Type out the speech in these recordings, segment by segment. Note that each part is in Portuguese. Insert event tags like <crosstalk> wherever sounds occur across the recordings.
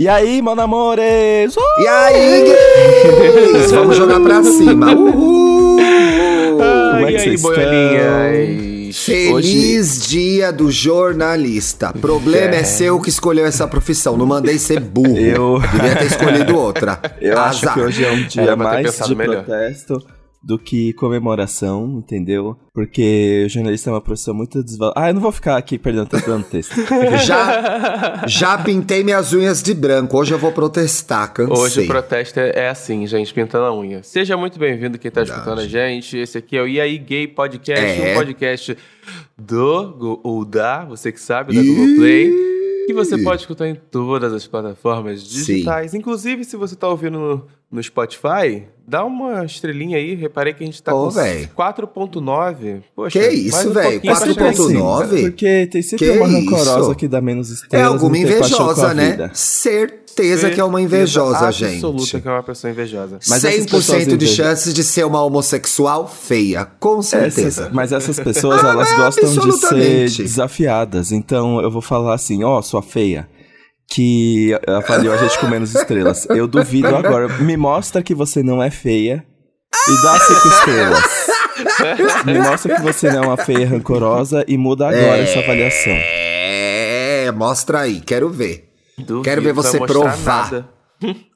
E aí, mon amores? Uh! E aí, gays? <laughs> Vamos jogar pra cima. Uhul! Como é que vocês boiolinhas? Feliz dia do jornalista. Problema é. É. seu que escolheu essa profissão. Não mandei ser burro. Eu- Devia ter escolhido outra. <laughs> Eu acho Azar. que hoje é um dia ter mais pensado de melhor. protesto do que comemoração, entendeu? Porque o jornalista é uma profissão muito desvalorizada. Ah, eu não vou ficar aqui perdendo tempo dando texto. <laughs> Já, já pintei minhas unhas de branco. Hoje eu vou protestar. Cansei. Hoje o protesto é é assim, gente, pintando a unha. Seja muito bem-vindo quem tá Verdade. escutando a gente. Esse aqui é o E aí Gay Podcast, É. um podcast do, ou da, você que sabe, da Google Play. Que você pode escutar em todas as plataformas digitais. Inclusive, se você tá ouvindo no, Spotify, dá uma estrelinha aí. Reparei que a gente tá Ô, com véi. 4.9. Poxa, Que isso, um pra 4.9? chegar em Nove? Porque tem sempre Que uma rancorosa isso? que dá menos É estrelas. alguma e não tem paixão com a invejosa, né? Certeza que é uma invejosa, gente. Absoluta que é uma pessoa invejosa. Mas essas 100% pessoas de chances de ser uma homossexual feia. Com certeza. Essas- mas essas pessoas, Ah, elas gostam de ser desafiadas. Então eu vou falar assim, ó, sua feia, que avaliou a gente com menos estrelas. Eu duvido agora. Me mostra que você não é feia e dá cinco estrelas. Me mostra que você não é uma feia rancorosa e muda agora essa avaliação. É, mostra aí, quero ver. Duvido, Quero ver você provar. nada.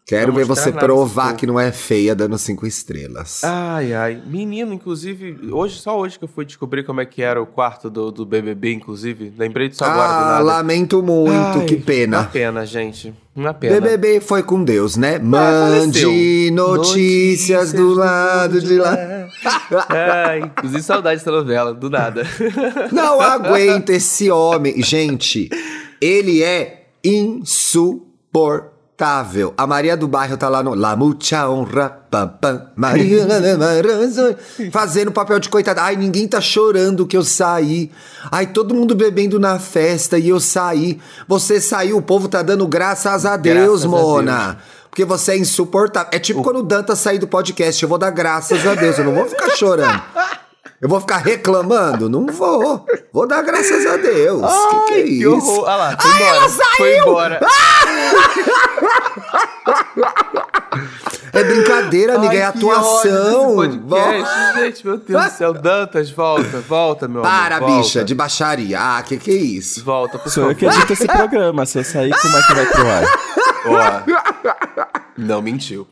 Quero ver você provar esse que não é feia dando cinco estrelas. Ai, ai. Menino, inclusive, hoje, só hoje que eu fui descobrir como é que era o quarto do, do BBB, inclusive. Lembrei disso agora, do ah, nada. lamento muito, Ai, que Uma pena. pena, gente. Uma pena. BBB foi com Deus, né? faleceu. Mande notícias do lado de lá. <laughs> Ai, inclusive saudade dessa novela, do nada. <laughs> Não aguento esse homem. Gente, ele é insuportável. A Maria do Bairro tá lá no La Mucha Honra, pam, pam, Maria Maranhão, <laughs> fazendo papel de coitada. Ai, ninguém tá chorando que eu saí. Ai, todo mundo bebendo na festa e eu saí. Você saiu, o povo tá dando graças a Deus, Graças a Mona. Porque você é insuportável. É tipo quando o Danta sair do podcast. Eu vou dar graças a Deus. Eu não vou ficar chorando. Eu vou ficar reclamando? Não vou. Vou dar graças a Deus. que que é que isso? horror. Olha lá, foi Ai, embora. ela saiu! Foi embora. É brincadeira, amiga. Ai, é que ódio atuação. podcast, gente, meu Deus do céu. Dantas, volta, volta, meu Para, amor. volta. bicha, de baixaria. Ah, que que é isso? Volta, por Sou eu que favor. edito esse programa. Se eu sair, como é que vai pro ar? Ó, não mentiu.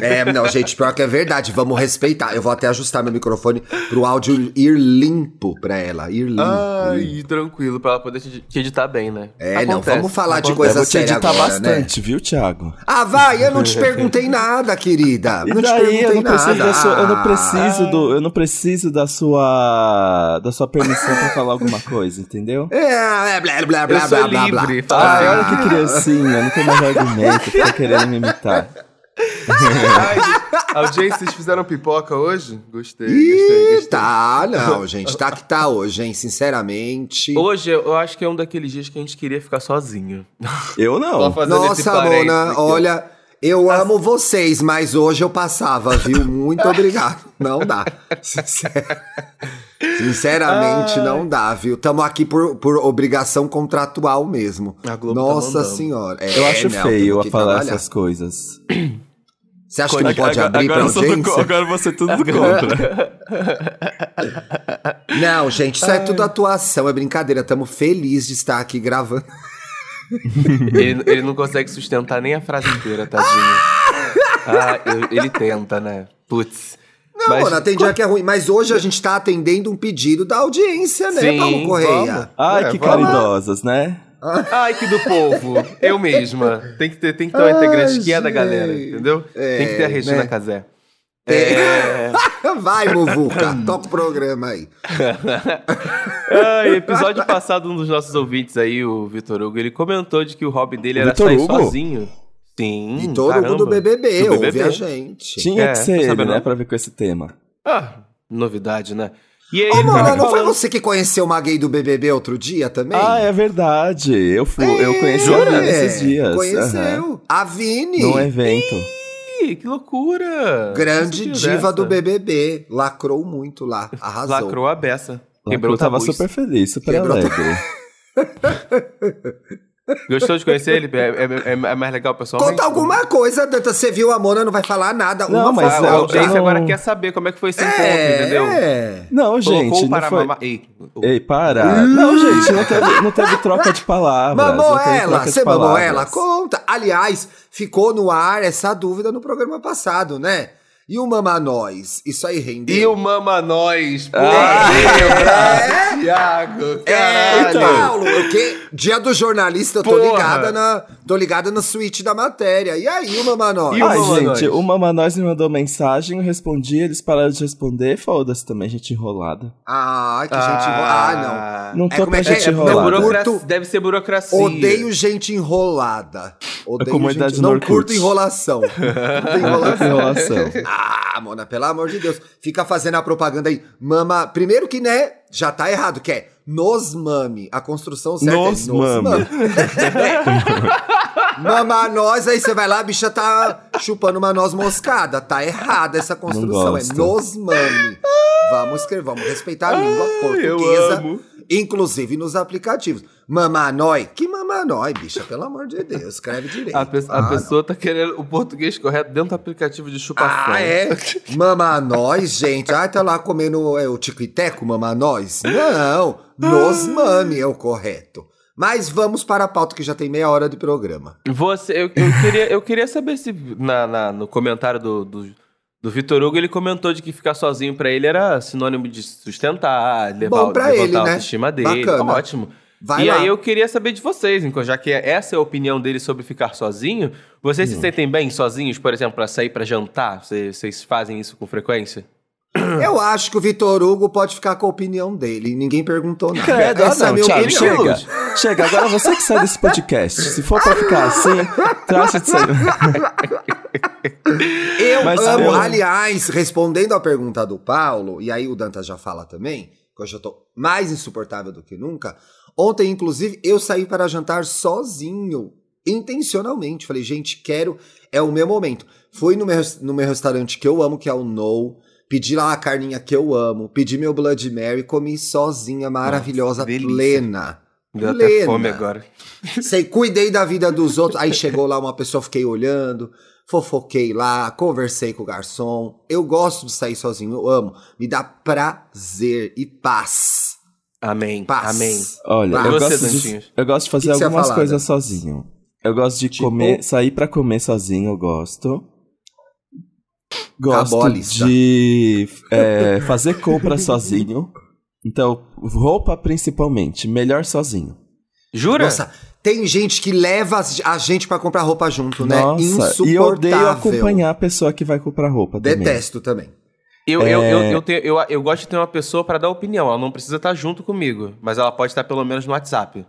É, não, gente, pior que é verdade. Vamos respeitar. Eu vou até ajustar meu microfone pro áudio ir limpo pra ela. Ir limpo. Ai, tranquilo, pra ela poder te te editar bem, né? É, não, vamos falar de Eu coisa vou te séria editar agora, né? bastante, viu, Thiago? Ah, vai, eu não te <laughs> perguntei nada, querida. E não te daí eu perguntei não preciso nada. da sua, eu não Ah. preciso do, eu não preciso da sua da sua permissão pra falar alguma coisa, entendeu? É, blá, blá, blá, Eu blá, blá, blá. livre, fala Ai, Ah. olha que criancinha, não tem mais argumento, fica querendo me imitar. Ai, gente, audiência, vocês fizeram pipoca hoje? Gostei, gostei, Ih, gostei. tá, não, gente, tá que tá hoje, hein, sinceramente. Hoje eu acho que é um daqueles dias que a gente queria ficar sozinho. Eu não. <laughs> esse Nossa, Mona, aqui. olha, eu amo vocês, mas hoje eu passava, viu? Muito <laughs> obrigado. Não dá. Sincer- Sinceramente, não dá, viu? Tamo aqui por, por obrigação contratual mesmo. A Globo tá Nossa mandando. senhora. É, Eu acho não, feio a falar trabalhar. essas coisas. <clears throat> Você acha que não pode abrir pra eu sou do audiência? co- agora você tudo contra. <laughs> Não, gente, isso é tudo atuação, é brincadeira. Tamo felizes de estar aqui gravando. <laughs> Ele, ele não consegue sustentar nem a frase inteira, tadinho. Ah, eu- ele tenta, né? Putz. Não, Mas- Mona, tem dia que é ruim, mas hoje a gente tá atendendo um pedido da audiência, né, Sim, Paulo Correia? vamos. Ai, É, que vamos caridosas, né? <laughs> Ai, que do povo. Eu mesma. Tem que ter, tem que ter uma integrante que é da galera, entendeu? tem que ter a Regina né? Casé. É. <laughs> Vai, Muvuca, toca o programa aí. <laughs> Ai, episódio passado, um dos nossos ouvintes aí, o Vitor Hugo, ele comentou de que o hobby dele era Vitor sair Hugo? sozinho. Sim, E todo caramba. mundo do BBB, Do ouve BBB. a gente. Tinha É, que ser ele, né, pra ver com esse tema. Ah, novidade, né? E aí, Ô, tava não foi falando- você que conheceu uma gay do BBB outro dia também? Ah, é verdade. Eu fui, eu conheci a jura? Vini esses dias. Conheceu. A Vini. Num evento. Ih, que loucura! Grande diva dessa. do BBB. Lacrou muito lá. Arrasou. Lacrou a beça. Quebrou tava tabus. super feliz, super Quebrou alegre. <laughs> Gostou de conhecer ele? É, é, é, é mais legal pessoalmente? Conta alguma coisa, Danta. Você viu a Mona, não vai falar nada. Não, uma mas a audiência eu- agora quer saber como é que foi esse encontro, entendeu? É. Não, Colocou gente, não para foi... mamar- Ei, Ei, para. Não, gente, não teve, não teve troca de palavras. Mamou não ela, você mamou ela? Conta. Aliás, ficou no ar essa dúvida no programa passado, né? E o Mama Nós? Isso aí rendeu? E o Mama Nós, Ah, é? É, caralho. Paulo, o quê? Dia do jornalista, eu tô Porra. ligada na, tô ligada na suíte da matéria. E aí, o Mama Nós? O Ai, gente, o Mama Nós me mandou mensagem, eu respondi, eles pararam de responder, foda-se também, gente enrolada. Ah, que gente enrolada. Ah, não. Não É, tô como é pra que gente é? É enrolada. Curto- deve ser burocracia. Odeio gente enrolada. Odeio comunidade gente... Não no curto enrolação. <laughs> Curto enrolação. Enrolação. Ah, Mona, pelo amor de Deus. Fica fazendo a propaganda aí. Mama. Primeiro que, né, já tá errado, que é nos mame. A construção certa Nos é nos mame. <laughs> Mama nós, aí você vai lá, a bicha tá chupando uma noz moscada. Tá errada essa construção. É gosto. nos mame. Vamos escrever, vamos respeitar a língua portuguesa. Inclusive nos aplicativos. Mamanói? Que mamanói, bicha? Pelo amor de Deus, escreve direito. A, pe- a Ah, pessoa tá querendo o português correto dentro do aplicativo de chupação. Ah, é? <laughs> Mamanóis, gente. Ai, tá lá comendo é, o tico e teco, mamanóis? Não, nos mame é o correto. Mas vamos para a pauta que já tem meia hora de programa. Você, eu, eu queria, eu queria saber se na, na- no comentário do, do, do Vitor Hugo ele comentou de que ficar sozinho pra ele era sinônimo de sustentar, levar, Bom pra levantar ele, a né? autoestima dele. Bacana. Ótimo. Vai e lá. aí eu queria saber de vocês, então, já que essa é a opinião dele sobre ficar sozinho, vocês Hum. se sentem bem sozinhos, por exemplo, pra sair pra jantar? Vocês, vocês fazem isso com frequência? <clears throat> Eu acho que o Vitor Hugo pode ficar com a opinião dele. Ninguém perguntou nada. Credo, ah, Essa é a não, minha Thiago, opinião. chega. Chega, agora você que sai desse podcast. Se for pra ficar assim, trate de sair. Eu Mas amo, eu- aliás, respondendo à pergunta do Paulo, e aí o Dantas já fala também, que hoje eu tô mais insuportável do que nunca. Ontem, inclusive, eu saí para jantar sozinho, intencionalmente. Falei, gente, quero, é o meu momento. Fui no meu, no meu restaurante que eu amo, que é o No. Pedi lá a carninha que eu amo, pedi meu Blood Mary, comi sozinha, maravilhosa, delícia. plena. Deu até Plena. fome agora. <laughs> Sei, cuidei da vida dos outros. Aí chegou lá uma pessoa, fiquei olhando, fofoquei lá, conversei com o garçom. Eu gosto de sair sozinho, eu amo. Me dá prazer e paz. Amém. Paz. Amém. Olha, Vai. eu Você, gosto, de, eu gosto de fazer Que que algumas falar, coisas Dan? sozinho. Eu gosto de Tipo? comer, sair pra comer sozinho, eu gosto. Gosto de é, fazer compra sozinho. Então, roupa principalmente, melhor sozinho. Jura? Nossa, tem gente que leva a gente pra comprar roupa junto, né? Nossa, Insuportável. e eu odeio acompanhar a pessoa que vai comprar roupa também. Detesto também. Eu, eu, É. eu, eu, tenho- eu, eu gosto de ter uma pessoa pra dar opinião. Ela não precisa estar junto comigo, mas ela pode estar pelo menos no WhatsApp.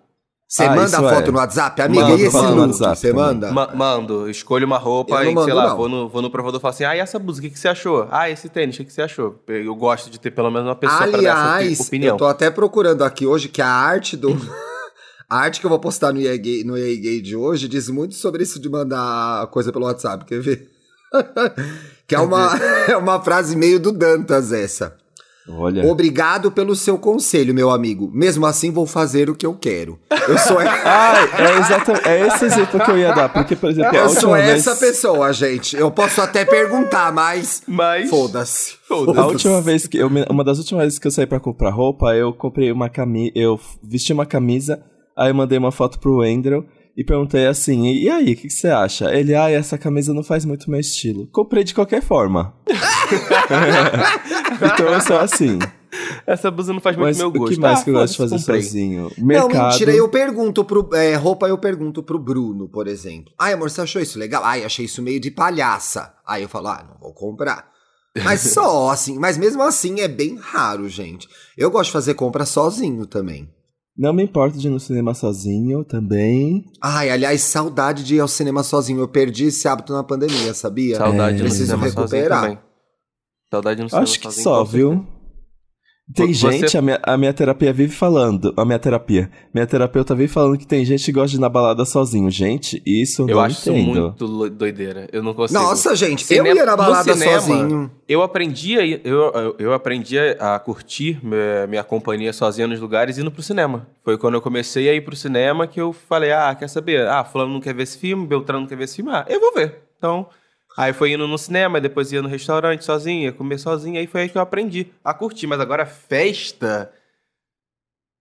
Você Ah, manda a foto é. no WhatsApp? Amiga, Mando e esse look? Você manda? Ma- mando, escolho uma roupa e, mando, sei lá, não. vou no, vou no provador e falo assim: ah, e essa blusa, o que, que você achou? Ah, esse tênis, o que, que você achou? Eu gosto de ter pelo menos uma pessoa pra dar essa Aliás, opi- opinião. eu tô até procurando aqui hoje que a arte do. <laughs> A arte que eu vou postar no EA Gay, no EA Gay de hoje diz muito sobre isso de mandar coisa pelo WhatsApp, quer ver? <laughs> que é uma, <laughs> é uma frase meio do Dantas essa. Olha. Obrigado pelo seu conselho, meu amigo. Mesmo assim, vou fazer o que eu quero. Eu sou, <laughs> Ai, é exatamente. É esse exemplo que eu ia dar. Porque, por exemplo, eu sou última essa vez. pessoa, gente. Eu posso até perguntar, mas. Mas. Foda-se. Foda-se. A última vez que eu, uma das últimas vezes que eu saí pra comprar roupa, eu comprei uma camisa, eu vesti uma camisa, aí eu mandei uma foto pro Andrew e perguntei assim: "E aí, o que, que você acha?" Ele: "Ah, essa camisa não faz muito meu estilo." Comprei de qualquer forma. <laughs> então eu sou assim. Essa blusa não faz muito Mas meu o gosto. que mais Ah, que eu gosto de fazer comprei. sozinho? Não, Mercado. mentira, eu pergunto pro. é, roupa eu pergunto pro Bruno, por exemplo. Ai, amor, você achou isso legal? Ai, achei isso meio de palhaça. Aí eu falo, ah, não vou comprar. Mas <laughs> só, assim, mas mesmo assim é bem raro, gente. Eu gosto de fazer compra sozinho também. Não me importo de ir no cinema sozinho também. Ai, aliás, saudade de ir ao cinema sozinho. Eu perdi esse hábito na pandemia, sabia? Saudade É. no Preciso cinema recuperar. sozinho também. Saudade no cinema Acho que sozinho, só, viu? Tem Você- gente, a minha, a minha terapia vive falando, a minha terapia, minha terapeuta vive falando que tem gente que gosta de ir na balada sozinho. Gente, isso eu Eu não acho isso entendo. muito lo- doideira. Eu não consigo. Nossa, gente, Cinema- eu ia na balada cinema, sozinho. Eu aprendi, a, eu, eu, eu aprendi a curtir minha, minha companhia sozinha nos lugares indo pro cinema. Foi quando eu comecei a ir pro cinema que eu falei, ah, quer saber? Ah, fulano não quer ver esse filme, Beltrano não quer ver esse filme. Ah, eu vou ver. Então, aí foi indo no cinema, depois ia no restaurante sozinho, ia comer sozinho. Aí foi aí que eu aprendi a curtir. Mas agora festa,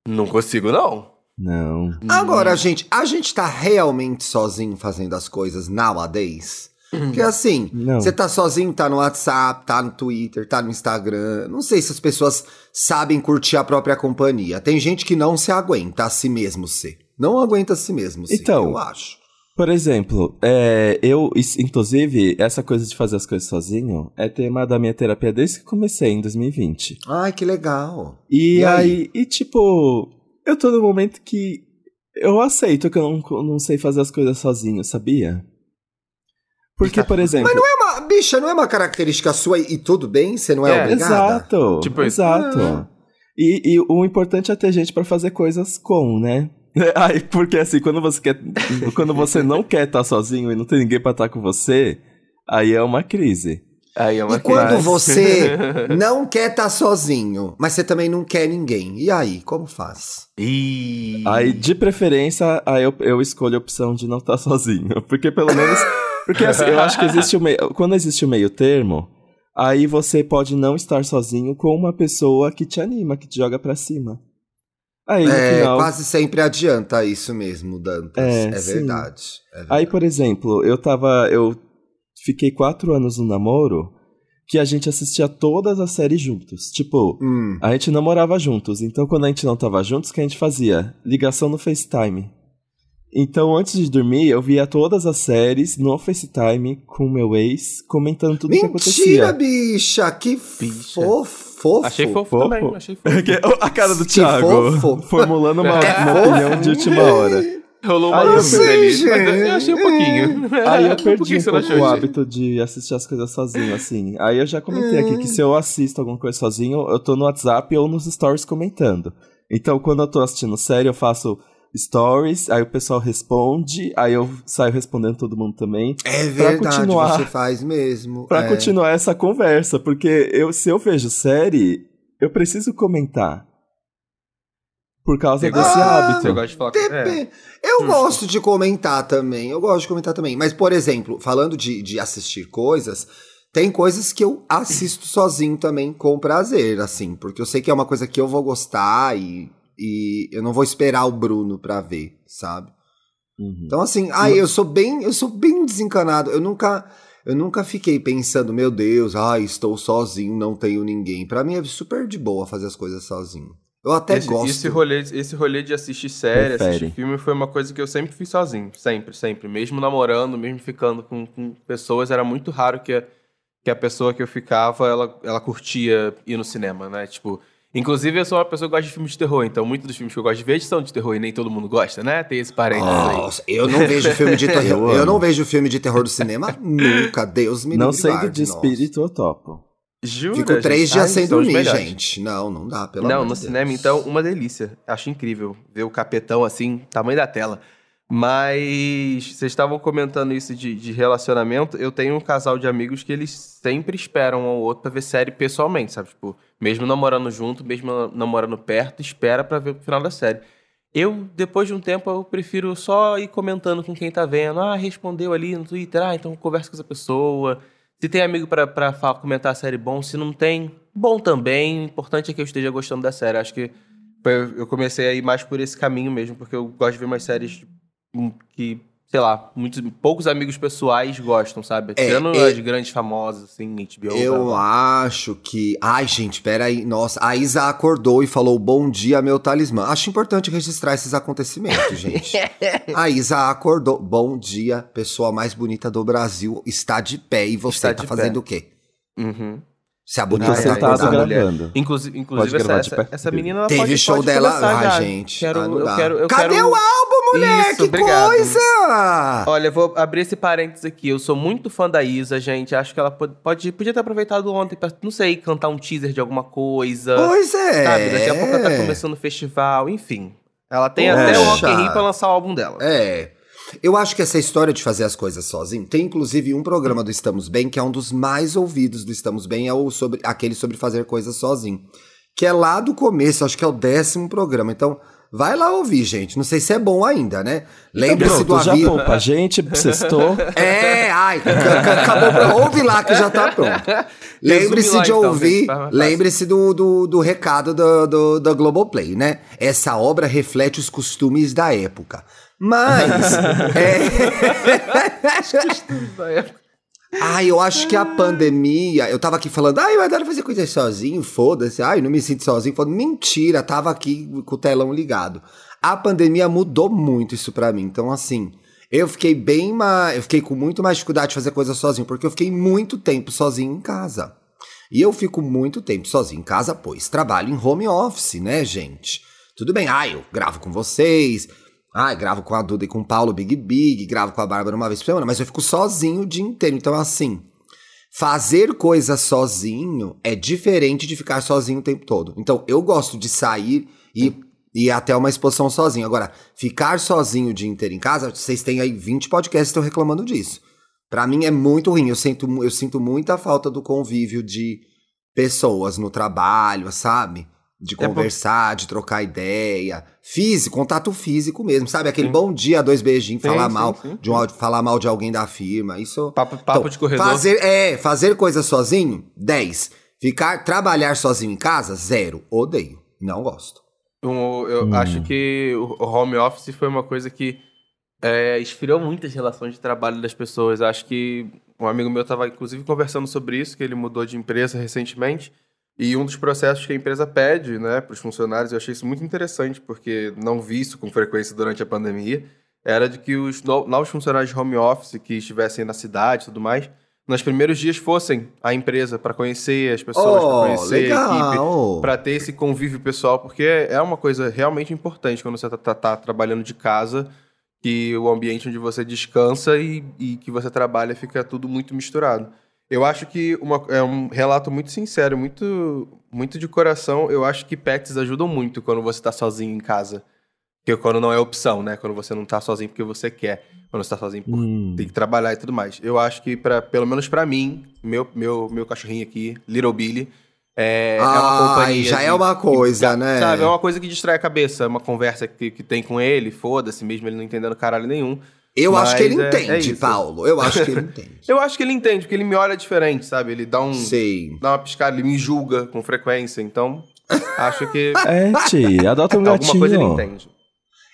não consigo não. Não. Agora, gente, a gente tá realmente sozinho fazendo as coisas nowadays? Porque assim, Não. você tá sozinho, tá no WhatsApp, tá no Twitter, tá no Instagram. Não sei se as pessoas sabem curtir a própria companhia. Tem gente que não se aguenta a si mesmo ser. Não aguenta a si mesmo ser, Então, eu acho. Por exemplo, é, eu, inclusive, essa coisa de fazer as coisas sozinho é tema da minha terapia desde que comecei em 2020. Ai, que legal. E, E aí? aí, e tipo, eu tô no momento que eu aceito que eu não, não sei fazer as coisas sozinho, sabia? Porque, por exemplo. Mas não é uma. Bicha, não é uma característica sua e, e tudo bem? Você não é, É, obrigada? Exato. Tipo exato. Ah. E, e o importante é ter gente pra fazer coisas com, né? <laughs> Aí, porque assim, quando você quer. quando você não quer estar sozinho e não tem ninguém pra estar com você, aí é uma crise. Aí é uma E quando crise. você <laughs> não quer estar sozinho, mas você também não quer ninguém. E aí, como faz? Ih. Aí, de preferência, aí eu, eu escolho a opção de não estar <laughs> sozinho. Porque pelo menos. Porque assim, eu acho que existe o meio. Quando existe o meio termo, aí você pode não estar sozinho com uma pessoa que te anima, que te joga pra cima. Aí, no É, final. quase sempre adianta isso mesmo, Dantas. É, É, verdade. é Aí, verdade. por exemplo, eu tava. Eu fiquei quatro anos no namoro que a gente assistia todas as séries juntos. Tipo, Hum. a gente namorava juntos. Então, quando a gente não tava juntos, o que a gente fazia? Ligação no FaceTime. Então, antes de dormir, eu via todas as séries no FaceTime com meu ex, comentando tudo o que Mentira, acontecia. bicha! Que Bicha. fofo! Fofo. Achei fofo, Fofo. também, achei fofo. <laughs> Que- a cara do Que Thiago, fofo. formulando uma, <laughs> É uma opinião de última hora. Rolou uma mas gente. eu achei um pouquinho. <laughs> Aí eu Por perdi que um você não pouco o hábito de assistir as coisas sozinho, assim. Aí eu já comentei aqui que se eu assisto alguma coisa sozinho, eu tô no WhatsApp ou nos stories comentando. Então, quando eu tô assistindo série, eu faço stories, aí o pessoal responde, aí eu saio respondendo todo mundo também. É verdade, continuar- você faz mesmo. Pra é. continuar essa conversa, porque eu, se eu vejo série, eu preciso comentar. Por causa desse gosta- hábito. Você gosta de falar com... É. Eu gosto de comentar também. Eu gosto de comentar também. Mas, por exemplo, falando de, de assistir coisas, tem coisas que eu assisto sozinho também com prazer, assim. Porque eu sei que é uma coisa que eu vou gostar e, e eu não vou esperar o Bruno pra ver, sabe? Uhum. Então, assim, ai, eu sou bem, eu sou bem desencanado. Eu nunca. Eu nunca fiquei pensando, meu Deus, ai, estou sozinho, não tenho ninguém. Pra mim é super de boa fazer as coisas sozinho. Eu até esse, gosto. Esse rolê, esse rolê de assistir série, Prefere. assistir filme foi uma coisa que eu sempre fiz sozinho. Sempre, sempre. Mesmo namorando, mesmo ficando com, com pessoas, era muito raro que a, que a pessoa que eu ficava, ela, ela curtia ir no cinema, né? Tipo, inclusive eu sou uma pessoa que gosta de filmes de terror, então muitos dos filmes que eu gosto de ver são de terror e nem todo mundo gosta, né? Tem esse parênteses aí. Nossa, eu não vejo filme de <laughs> terror. Eu eu, não vejo filme de terror do cinema nunca. Deus me Não livre. sendo guarde, de nossa. espírito, eu topo. Jura, Fico três gente? dias Ai, sem os dormir, gente. Não, não dá, pelo Não, amor no de cinema, Deus. então, uma delícia. Acho incrível ver o capetão assim, tamanho da tela. Mas vocês estavam comentando isso de, de relacionamento. Eu tenho um casal de amigos que eles sempre esperam um ao outro pra ver série pessoalmente, sabe? Tipo, mesmo namorando junto, mesmo namorando perto, espera pra ver o final da série. Eu, depois de um tempo, eu prefiro só ir comentando com quem tá vendo. Ah, respondeu ali no Twitter. Ah, então conversa com essa pessoa. Se tem amigo pra, pra fa- comentar a série, bom. Se não tem, bom também. O importante é que eu esteja gostando da série. Acho que eu comecei a ir mais por esse caminho mesmo, porque eu gosto de ver umas séries que, sei lá, muitos, poucos amigos pessoais gostam, sabe? É, Tirando é- as grandes famosas, assim, HBO. Eu blá. acho que. Ai, gente, peraí. Nossa, a Isa acordou e falou: Bom dia, meu talismã. Acho importante registrar esses acontecimentos, gente. <laughs> a Isa acordou. Bom dia, pessoa mais bonita do Brasil. Está de pé. E você Está tá fazendo pé. o quê? Uhum. Se a bonita tá sentado gravando. Inclusive, inclusive essa, essa, essa, menina ela Teve pode, show pode dela. Ah, já. gente. Quero, eu quero, eu Cadê quero... o álbum, mulher? Isso, que obrigado. coisa! Olha, eu vou abrir esse parênteses aqui. Eu sou muito fã da Isa, gente. Acho que ela pode, pode podia ter aproveitado ontem pra, não sei, cantar um teaser de alguma coisa. Pois é. Sabe? Daqui a pouco ela tá começando o festival, enfim. Ela tem Poxa. até o Rock in Rio pra lançar o álbum dela. É. Eu acho que essa história de fazer as coisas sozinho, tem inclusive um programa do Estamos Bem, que é um dos mais ouvidos do Estamos Bem, é o sobre, aquele sobre fazer coisas sozinho. Que é lá do começo, acho que é o décimo programa. Então, vai lá ouvir, gente. Não sei se é bom ainda, né? Lembre-se do já aviso. poupa a gente, sextou. <laughs> É, ai, acabou. Ouve lá que já tá pronto. Lembre-se de então, ouvir, fácil. lembre-se do, do, do recado do, do, da Globoplay, né? Essa obra reflete os costumes da época. Mas. <laughs> é... <laughs> Ai, eu acho que a pandemia. Eu tava aqui falando, ai, eu adoro fazer coisas sozinho, foda-se. Ai, não me sinto sozinho. Falando, mentira, tava aqui com o telão ligado. A pandemia mudou muito isso pra mim. Então, assim, eu fiquei bem mais. Eu fiquei com muito mais dificuldade de fazer coisas sozinho, porque eu fiquei muito tempo sozinho em casa. E eu fico muito tempo sozinho em casa, pois trabalho em home office, né, gente? Tudo bem, ah, eu gravo com vocês, ah, gravo com a Duda e com o Paulo Big Big, gravo com a Bárbara uma vez por semana, mas eu fico sozinho o dia inteiro. Então, assim, fazer coisas sozinho é diferente de ficar sozinho o tempo todo. Então, eu gosto de sair e ir até uma exposição sozinho. Agora, ficar sozinho o dia inteiro em casa, vocês têm aí 20 podcasts que estão reclamando disso. Pra mim é muito ruim. Eu sinto, eu sinto muita falta do convívio de pessoas no trabalho, sabe? De É bom. conversar, de trocar ideia. Físico, contato físico mesmo, sabe? Aquele bom dia, dois beijinhos, Sim, falar sim, mal sim, de um, falar mal de alguém da firma. Isso. Papo, papo Então, de corredor. Fazer, é, fazer coisa sozinho, 10. Ficar, trabalhar sozinho em casa, zero. Odeio. Não gosto. Um, eu acho que o home office foi uma coisa que é, esfriou muitas relações de trabalho das pessoas. Acho que um amigo meu estava, inclusive, conversando sobre isso, que ele mudou de empresa recentemente. E um dos processos que a empresa pede né, para os funcionários, eu achei isso muito interessante, porque não vi isso com frequência durante a pandemia, era de que os no- novos funcionários de home office que estivessem na cidade e tudo mais, nos primeiros dias fossem à empresa para conhecer as pessoas, para Oh, conhecer a equipe, legal. para ter esse convívio pessoal, porque é uma coisa realmente importante quando você tá, tá- tá trabalhando de casa, que o ambiente onde você descansa e, e que você trabalha fica tudo muito misturado. Eu acho que uma- é um relato muito sincero, muito, muito de coração. Eu acho que pets ajudam muito quando você tá sozinho em casa. Porque quando não é opção, né? Quando você não tá sozinho porque você quer. Quando você tá sozinho por Hum. tem que trabalhar e tudo mais. Eu acho que, pra, pelo menos pra mim, meu, meu, meu cachorrinho aqui, Little Billy, é, é uma Ai, companhia. já de- é uma coisa, que- né? Sabe, é uma coisa que distrai a cabeça. É uma conversa que, que tem com ele, foda-se, mesmo ele não entendendo caralho nenhum. Eu acho que ele Mas é- entende, é. Paulo. Eu acho que ele <laughs> entende. Eu acho que ele entende, porque ele me olha diferente, sabe? Ele dá um. Sei. Dá uma piscada, ele me julga com frequência. Então, acho que <laughs> É, Ti, adota um alguma coisa ele gatinho. entende.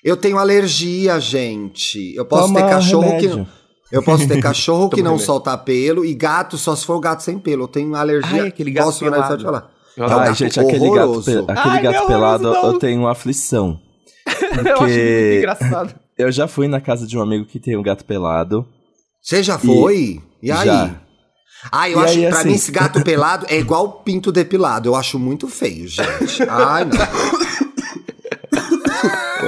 Eu tenho alergia, gente. Eu posso Toma ter cachorro remédio. que. Eu posso ter <laughs> cachorro que não remédio. solta pelo e gato só se for gato sem pelo. Eu tenho alergia. Ai, aquele gato posso pelado. de falar. Eu É um Ai, gato gente, aquele gato, horroroso. pe- aquele Ai, gato pelado, eu tenho uma aflição. eu acho muito Porque engraçado. Eu já fui na casa de um amigo que tem um gato pelado. Você já foi? E, aí? Já. Ah, eu E acho aí, pra assim- mim esse gato pelado é igual pinto depilado. Eu acho muito feio, gente. <laughs> Ai, não.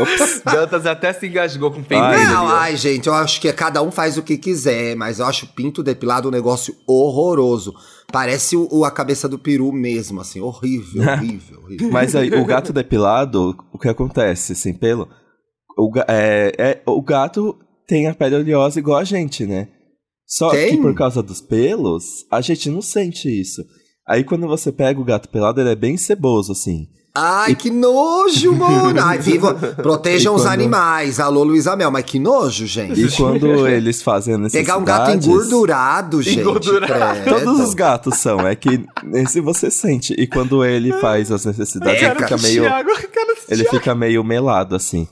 Ops. <laughs> Dantas até se engasgou com dele. Não, ai, gente, eu acho que cada um faz o que quiser, mas eu acho pinto depilado um negócio horroroso. Parece o, o- a cabeça do peru mesmo, assim, horrível, <laughs> horrível, horrível. Mas aí, o gato depilado, o que acontece sem pelo? O, é, é- o gato tem a pele oleosa igual a gente, né? Só Tem? que por causa dos pelos, a gente não sente isso. Aí quando você pega o gato pelado, ele é bem ceboso, assim. Ai, que nojo, mano! Ai, viva, protejam E os quando- animais. Alô, Luísa Mel, mas que nojo, gente. E quando eles fazem a necessidade... Pegar um gato engordurado, gente. Engordurado. credo. Todos os gatos são, é que esse você sente. E quando ele faz as necessidades, É, ele fica meio. Thiago, Ele Thiago. fica meio melado, assim.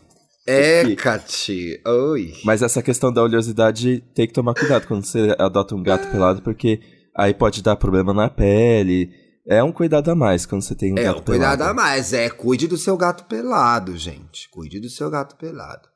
É, Cati. Oi. Mas essa questão da oleosidade tem que tomar cuidado quando você adota um gato pelado, porque aí pode dar problema na pele. É um cuidado a mais quando você tem um é, gato um cuidado pelado. a mais. É, cuide do seu gato pelado, gente. Cuide do seu gato pelado.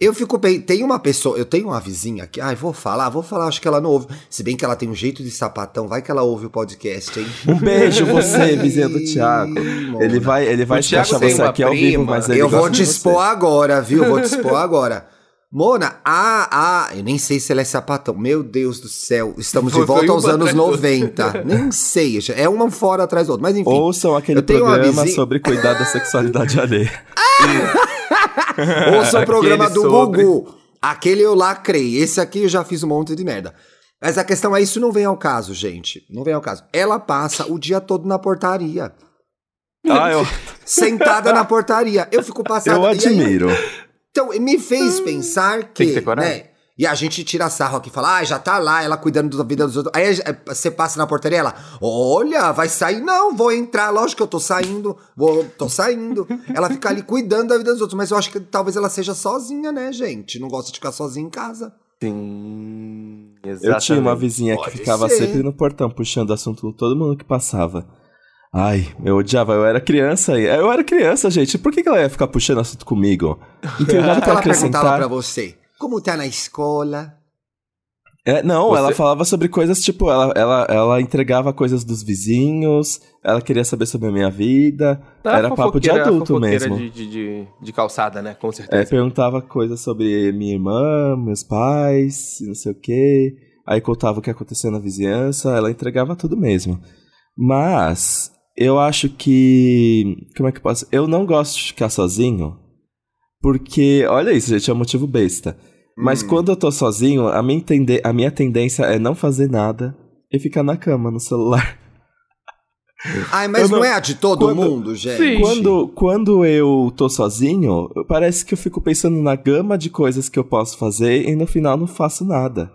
Eu fico bem. Tem uma pessoa, eu tenho uma vizinha aqui. Ai, vou falar, vou falar, acho que ela não ouve. Se bem que ela tem um jeito de sapatão, vai que ela ouve o podcast, hein? Um beijo você, vizinha do Thiago. Ele vai, ele vai Thiago achar você aqui ao vivo, prima. mas ele Eu vou gosta te expor agora, viu? Vou te expor agora. Mona, a, a, eu nem sei se ela é sapatão. Meu Deus do céu, estamos Foi- de volta aos anos atrás da outra. 90. Nem sei, é uma fora atrás da outra. Mas enfim. Ouçam aquele programa vizinha- sobre cuidar da sexualidade alheia. <laughs> Ouça o programa do sobre. Gugu. Aquele eu lacrei. Esse aqui eu já fiz um monte de merda. Mas a questão é, isso não vem ao caso, gente. Não vem ao caso. Ela passa o dia todo na portaria. Ah, eu, <laughs> Sentada na portaria. Eu fico passada. eu e aí- admiro. Então, me fez pensar que. Tem que ter coragem. Né, e a gente tira sarro aqui, fala, ah, já tá lá, ela cuidando da vida dos outros. Aí você passa na portaria, ela, olha, vai sair? Não, vou entrar, lógico que eu tô saindo, vou, tô saindo. ela fica ali cuidando da vida dos outros, mas eu acho que talvez ela seja sozinha, né, gente? Não gosta de ficar sozinha em casa. Sim, Eu exatamente. tinha uma vizinha Pode que ficava ser. sempre no portão puxando assunto com todo mundo que passava. Ai, eu odiava, eu era criança. Eu era criança, gente. Por que que ela ia ficar puxando assunto comigo? Não tenho <laughs> nada pra ela perguntava acrescentar. pra você, como tá na escola? É, não, Você- ela falava sobre coisas tipo, ela, ela, ela entregava coisas dos vizinhos, ela queria saber sobre a minha vida. Tá, era papo de adulto mesmo. De, de, de, de calçada, né? Com É, certeza. perguntava coisas sobre minha irmã, meus pais, não sei o quê. Aí contava o que acontecia na vizinhança, ela entregava tudo mesmo. Mas eu acho que. Como é que eu posso? Eu não gosto de ficar sozinho. Porque, olha isso, gente, é um motivo besta. Mas Hum. quando eu tô sozinho, a minha, tende- a minha tendência é não fazer nada e ficar na cama, no celular. Ai, mas não, não- é a de todo quando- mundo, gente? Sim. Quando, quando eu tô sozinho, parece que eu fico pensando na gama de coisas que eu posso fazer e no final não faço nada.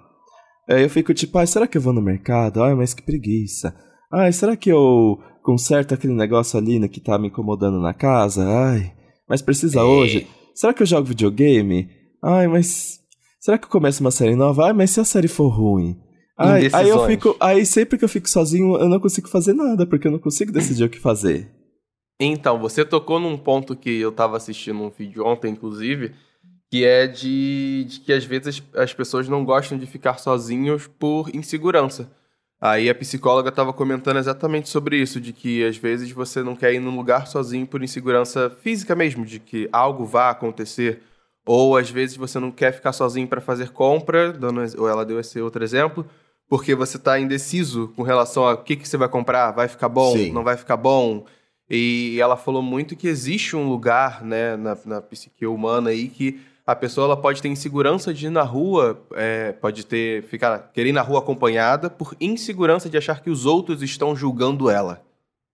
Aí eu fico tipo, ai, será que eu vou no mercado? Ai, mas que preguiça. Ai, será que eu conserto aquele negócio ali que tá me incomodando na casa? Ai, mas precisa É. hoje? Será que eu jogo videogame? Ai, mas. Será que eu começo uma série nova? Ai, mas se a série for ruim? Ai, aí eu fico. Aí sempre que eu fico sozinho, eu não consigo fazer nada, porque eu não consigo decidir o que fazer. Então, você tocou num ponto que eu tava assistindo um vídeo ontem, inclusive, que é de, de que às vezes as pessoas não gostam de ficar sozinhos por insegurança. Aí a psicóloga tava comentando exatamente sobre isso, de que às vezes você não quer ir num lugar sozinho por insegurança física mesmo, de que algo vá acontecer. Ou às vezes você não quer ficar sozinho para fazer compra, dando, ou ela deu esse outro exemplo, porque você tá indeciso com relação a o que, que você vai comprar, vai ficar bom, Sim. não vai ficar bom. E ela falou muito que existe um lugar, né, na, na psique humana aí que a pessoa ela pode ter insegurança de ir na rua, é, pode ter ficar querer ir na rua acompanhada por insegurança de achar que os outros estão julgando ela.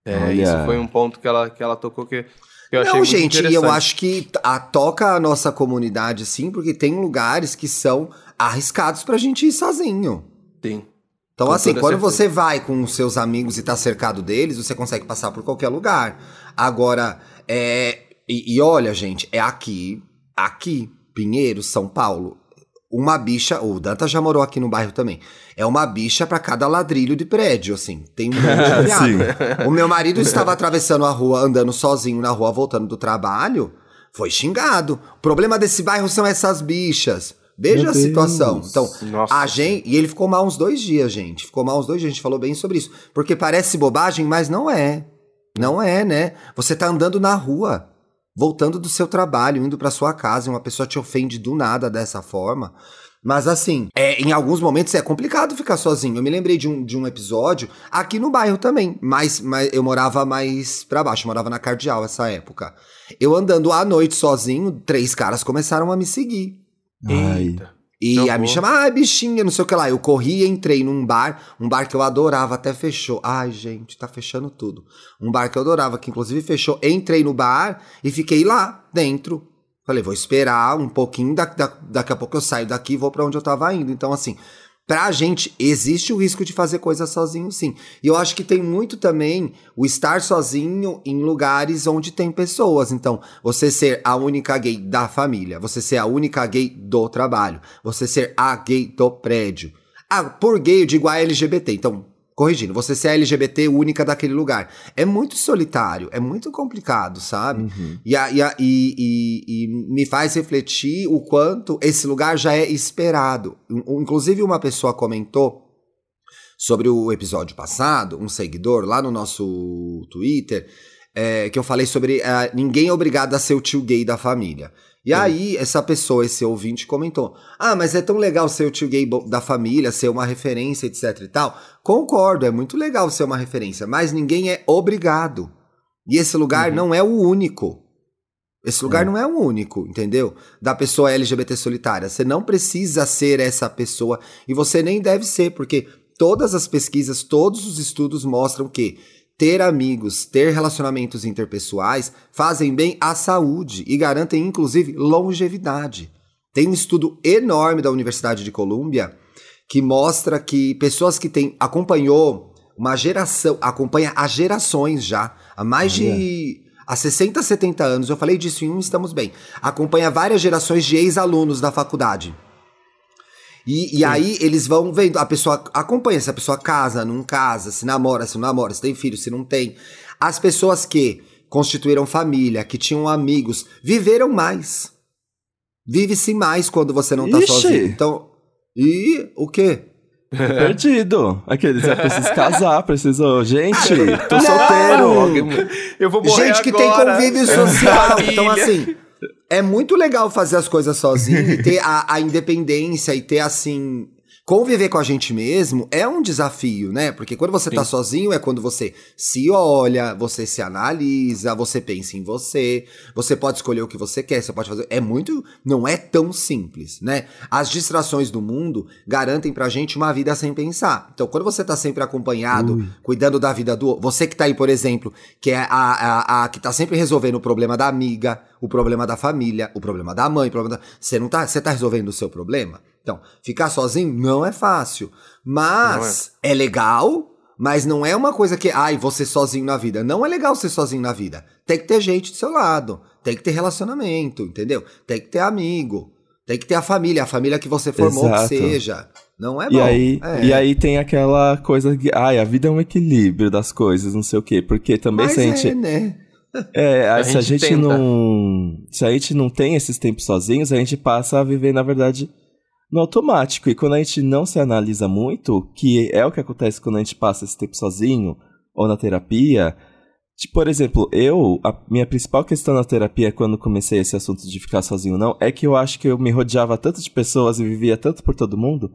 É, Olha. isso foi um ponto que ela, que ela tocou que, que eu achei Não, muito gente, eu acho que a, toca a nossa comunidade, sim, porque tem lugares que são arriscados pra gente ir sozinho. Sim. Então, Com assim, quando certeza. você vai com os seus amigos e tá cercado deles, você consegue passar por qualquer lugar. Agora, é. E, e olha, gente, é aqui, aqui, Pinheiro, São Paulo. Uma bicha, o Danta já morou aqui no bairro também. É uma bicha pra cada ladrilho de prédio, assim. Tem um monte. <laughs> O meu marido estava atravessando a rua, andando sozinho na rua, voltando do trabalho. Foi xingado. O problema desse bairro são essas bichas. Veja Meu a situação. Deus. Então, Nossa. a gente. E ele ficou mal uns dois dias, gente. Ficou mal uns dois dias. A gente falou bem sobre isso. Porque parece bobagem, mas não é. Não é, né? Você tá andando na rua, voltando do seu trabalho, indo pra sua casa, e uma pessoa te ofende do nada dessa forma. Mas assim, é, em alguns momentos é complicado ficar sozinho. Eu me lembrei de um, de um episódio aqui no bairro também, mas, mas eu morava mais pra baixo, morava na Cardeal essa época. Eu andando à noite sozinho, três caras começaram a me seguir. Eita. E Não a me chama, ah, bichinha, não sei o que lá. Eu corri e entrei num bar, um bar que eu adorava, até fechou. Ai, gente, tá fechando tudo. Um bar que eu adorava, que inclusive fechou. Entrei no bar e fiquei lá dentro. Falei, vou esperar um pouquinho, da, da- daqui a pouco eu saio daqui e vou pra onde eu tava indo. Então, assim, pra gente, existe o risco de fazer coisa sozinho, sim. E eu acho que tem muito também o estar sozinho em lugares onde tem pessoas. Então, você ser a única gay da família, você ser a única gay do trabalho, você ser a gay do prédio. Ah, por gay eu digo a LGBT. Então, corrigindo, você ser LGBT única daquele lugar. É muito solitário, é muito complicado, sabe? Uhum. E, a, e, a, e, e, me faz refletir o quanto esse lugar já é esperado. Inclusive, uma pessoa comentou sobre o episódio passado, um seguidor lá no nosso Twitter, é, que eu falei sobre uh, ninguém é obrigado a ser o tio gay da família. E aí, essa pessoa, esse ouvinte, comentou: Ah, mas é tão legal ser o tio gay da família, ser uma referência, etc e tal. Concordo, é muito legal ser uma referência, mas ninguém é obrigado. E esse lugar uhum. não é o único. Esse lugar uhum. não é o único, entendeu? Da pessoa LGBT solitária. Você não precisa ser essa pessoa e você nem deve ser, porque todas as pesquisas, todos os estudos mostram que ter amigos, ter relacionamentos interpessoais fazem bem à saúde e garantem inclusive longevidade. Tem um estudo enorme da Universidade de Colômbia que mostra que pessoas que têm acompanhou uma geração, acompanha há gerações já, há mais de há 60, 70 anos, eu falei disso em um Estamos Bem, acompanha várias gerações de ex-alunos da faculdade. E, e aí eles vão vendo, a pessoa acompanha se a pessoa casa, não casa, se namora, se não namora, se tem filho, se não tem. As pessoas que constituíram família, que tinham amigos, viveram mais. Vive-se mais quando você não tá Ixi. sozinho. Então, e o quê? Perdido. Aqueles, é preciso casar, preciso. Gente, tô não. solteiro. Eu vou morrer Gente que agora. tem convívio <laughs> social. então, assim, é muito legal fazer as coisas sozinho e ter <laughs> a, a independência e ter assim conviver com a gente mesmo é um desafio, né? Porque quando você tá Sim. tá sozinho é quando você se olha, você se analisa, você pensa em você, você pode escolher o que você quer, você pode fazer. É muito. Não é tão simples, né? As distrações do mundo garantem pra gente uma vida sem pensar. Então, quando você tá sempre acompanhado, Ui. cuidando da vida do. Você que tá aí, por exemplo, que é a, a, a, que tá sempre resolvendo o problema da amiga, o problema da família, o problema da mãe, o problema da... Você não tá. Você tá resolvendo o seu problema? Então, ficar sozinho não é fácil. Mas é. é. legal, mas não é uma coisa que, ai, você sozinho na vida. Não é legal ser sozinho na vida. Tem que ter gente do seu lado. Tem que ter relacionamento, entendeu? Tem que ter amigo. Tem que ter a família, a família que você formou Exato. que seja. Não é bom. E aí, é. e aí tem aquela coisa que, ai, a vida é um equilíbrio das coisas, não sei o quê. Porque também Mas se a gente. É, né? É, a se a gente não. Se a gente não tem esses tempos sozinhos, a gente passa a viver, na verdade, no automático. E quando a gente não se analisa muito, que é o que acontece quando a gente passa esse tempo sozinho ou na terapia. Tipo, por exemplo, eu, a minha principal questão na terapia quando comecei esse assunto de ficar sozinho não, é que eu acho que eu me rodeava tanto de pessoas e vivia tanto por todo mundo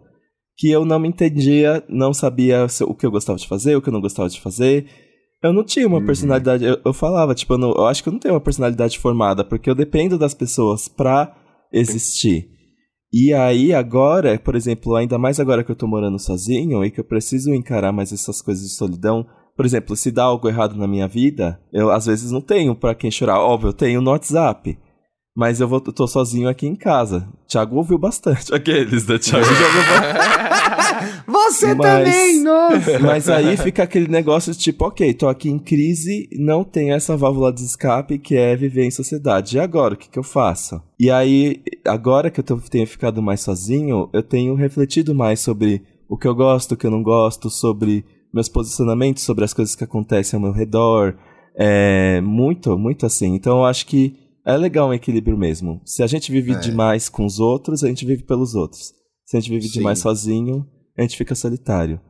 que eu não me entendia, não sabia o que eu gostava de fazer, o que eu não gostava de fazer. Eu não tinha uma uhum. personalidade, eu, eu, falava, tipo, eu, não, eu acho que eu não tenho uma personalidade formada, porque eu dependo das pessoas pra existir. E aí, agora, por exemplo, ainda mais agora que eu tô morando sozinho e que eu preciso encarar mais essas coisas de solidão. Por exemplo, se dá algo errado na minha vida, eu às vezes não tenho para quem chorar. Óbvio, eu tenho no WhatsApp. Mas eu, vou, tô sozinho aqui em casa. Thiago ouviu bastante. <laughs> Aqueles da Thiago já ouviu bastante. <laughs> Você mas, também, nossa! <laughs> Mas aí fica aquele negócio de tipo, ok, tô aqui em crise, não tenho essa válvula de escape que é viver em sociedade. E agora, o que, que eu faço? E aí, agora que eu tenho ficado mais sozinho, eu tenho refletido mais sobre o que eu gosto, o que eu não gosto, sobre meus posicionamentos, sobre as coisas que acontecem ao meu redor. É muito, muito assim. Então eu acho que é legal um equilíbrio mesmo. Se a gente vive é. demais com os outros, a gente vive pelos outros. Se a gente vive Sim. demais sozinho, a gente fica solitário.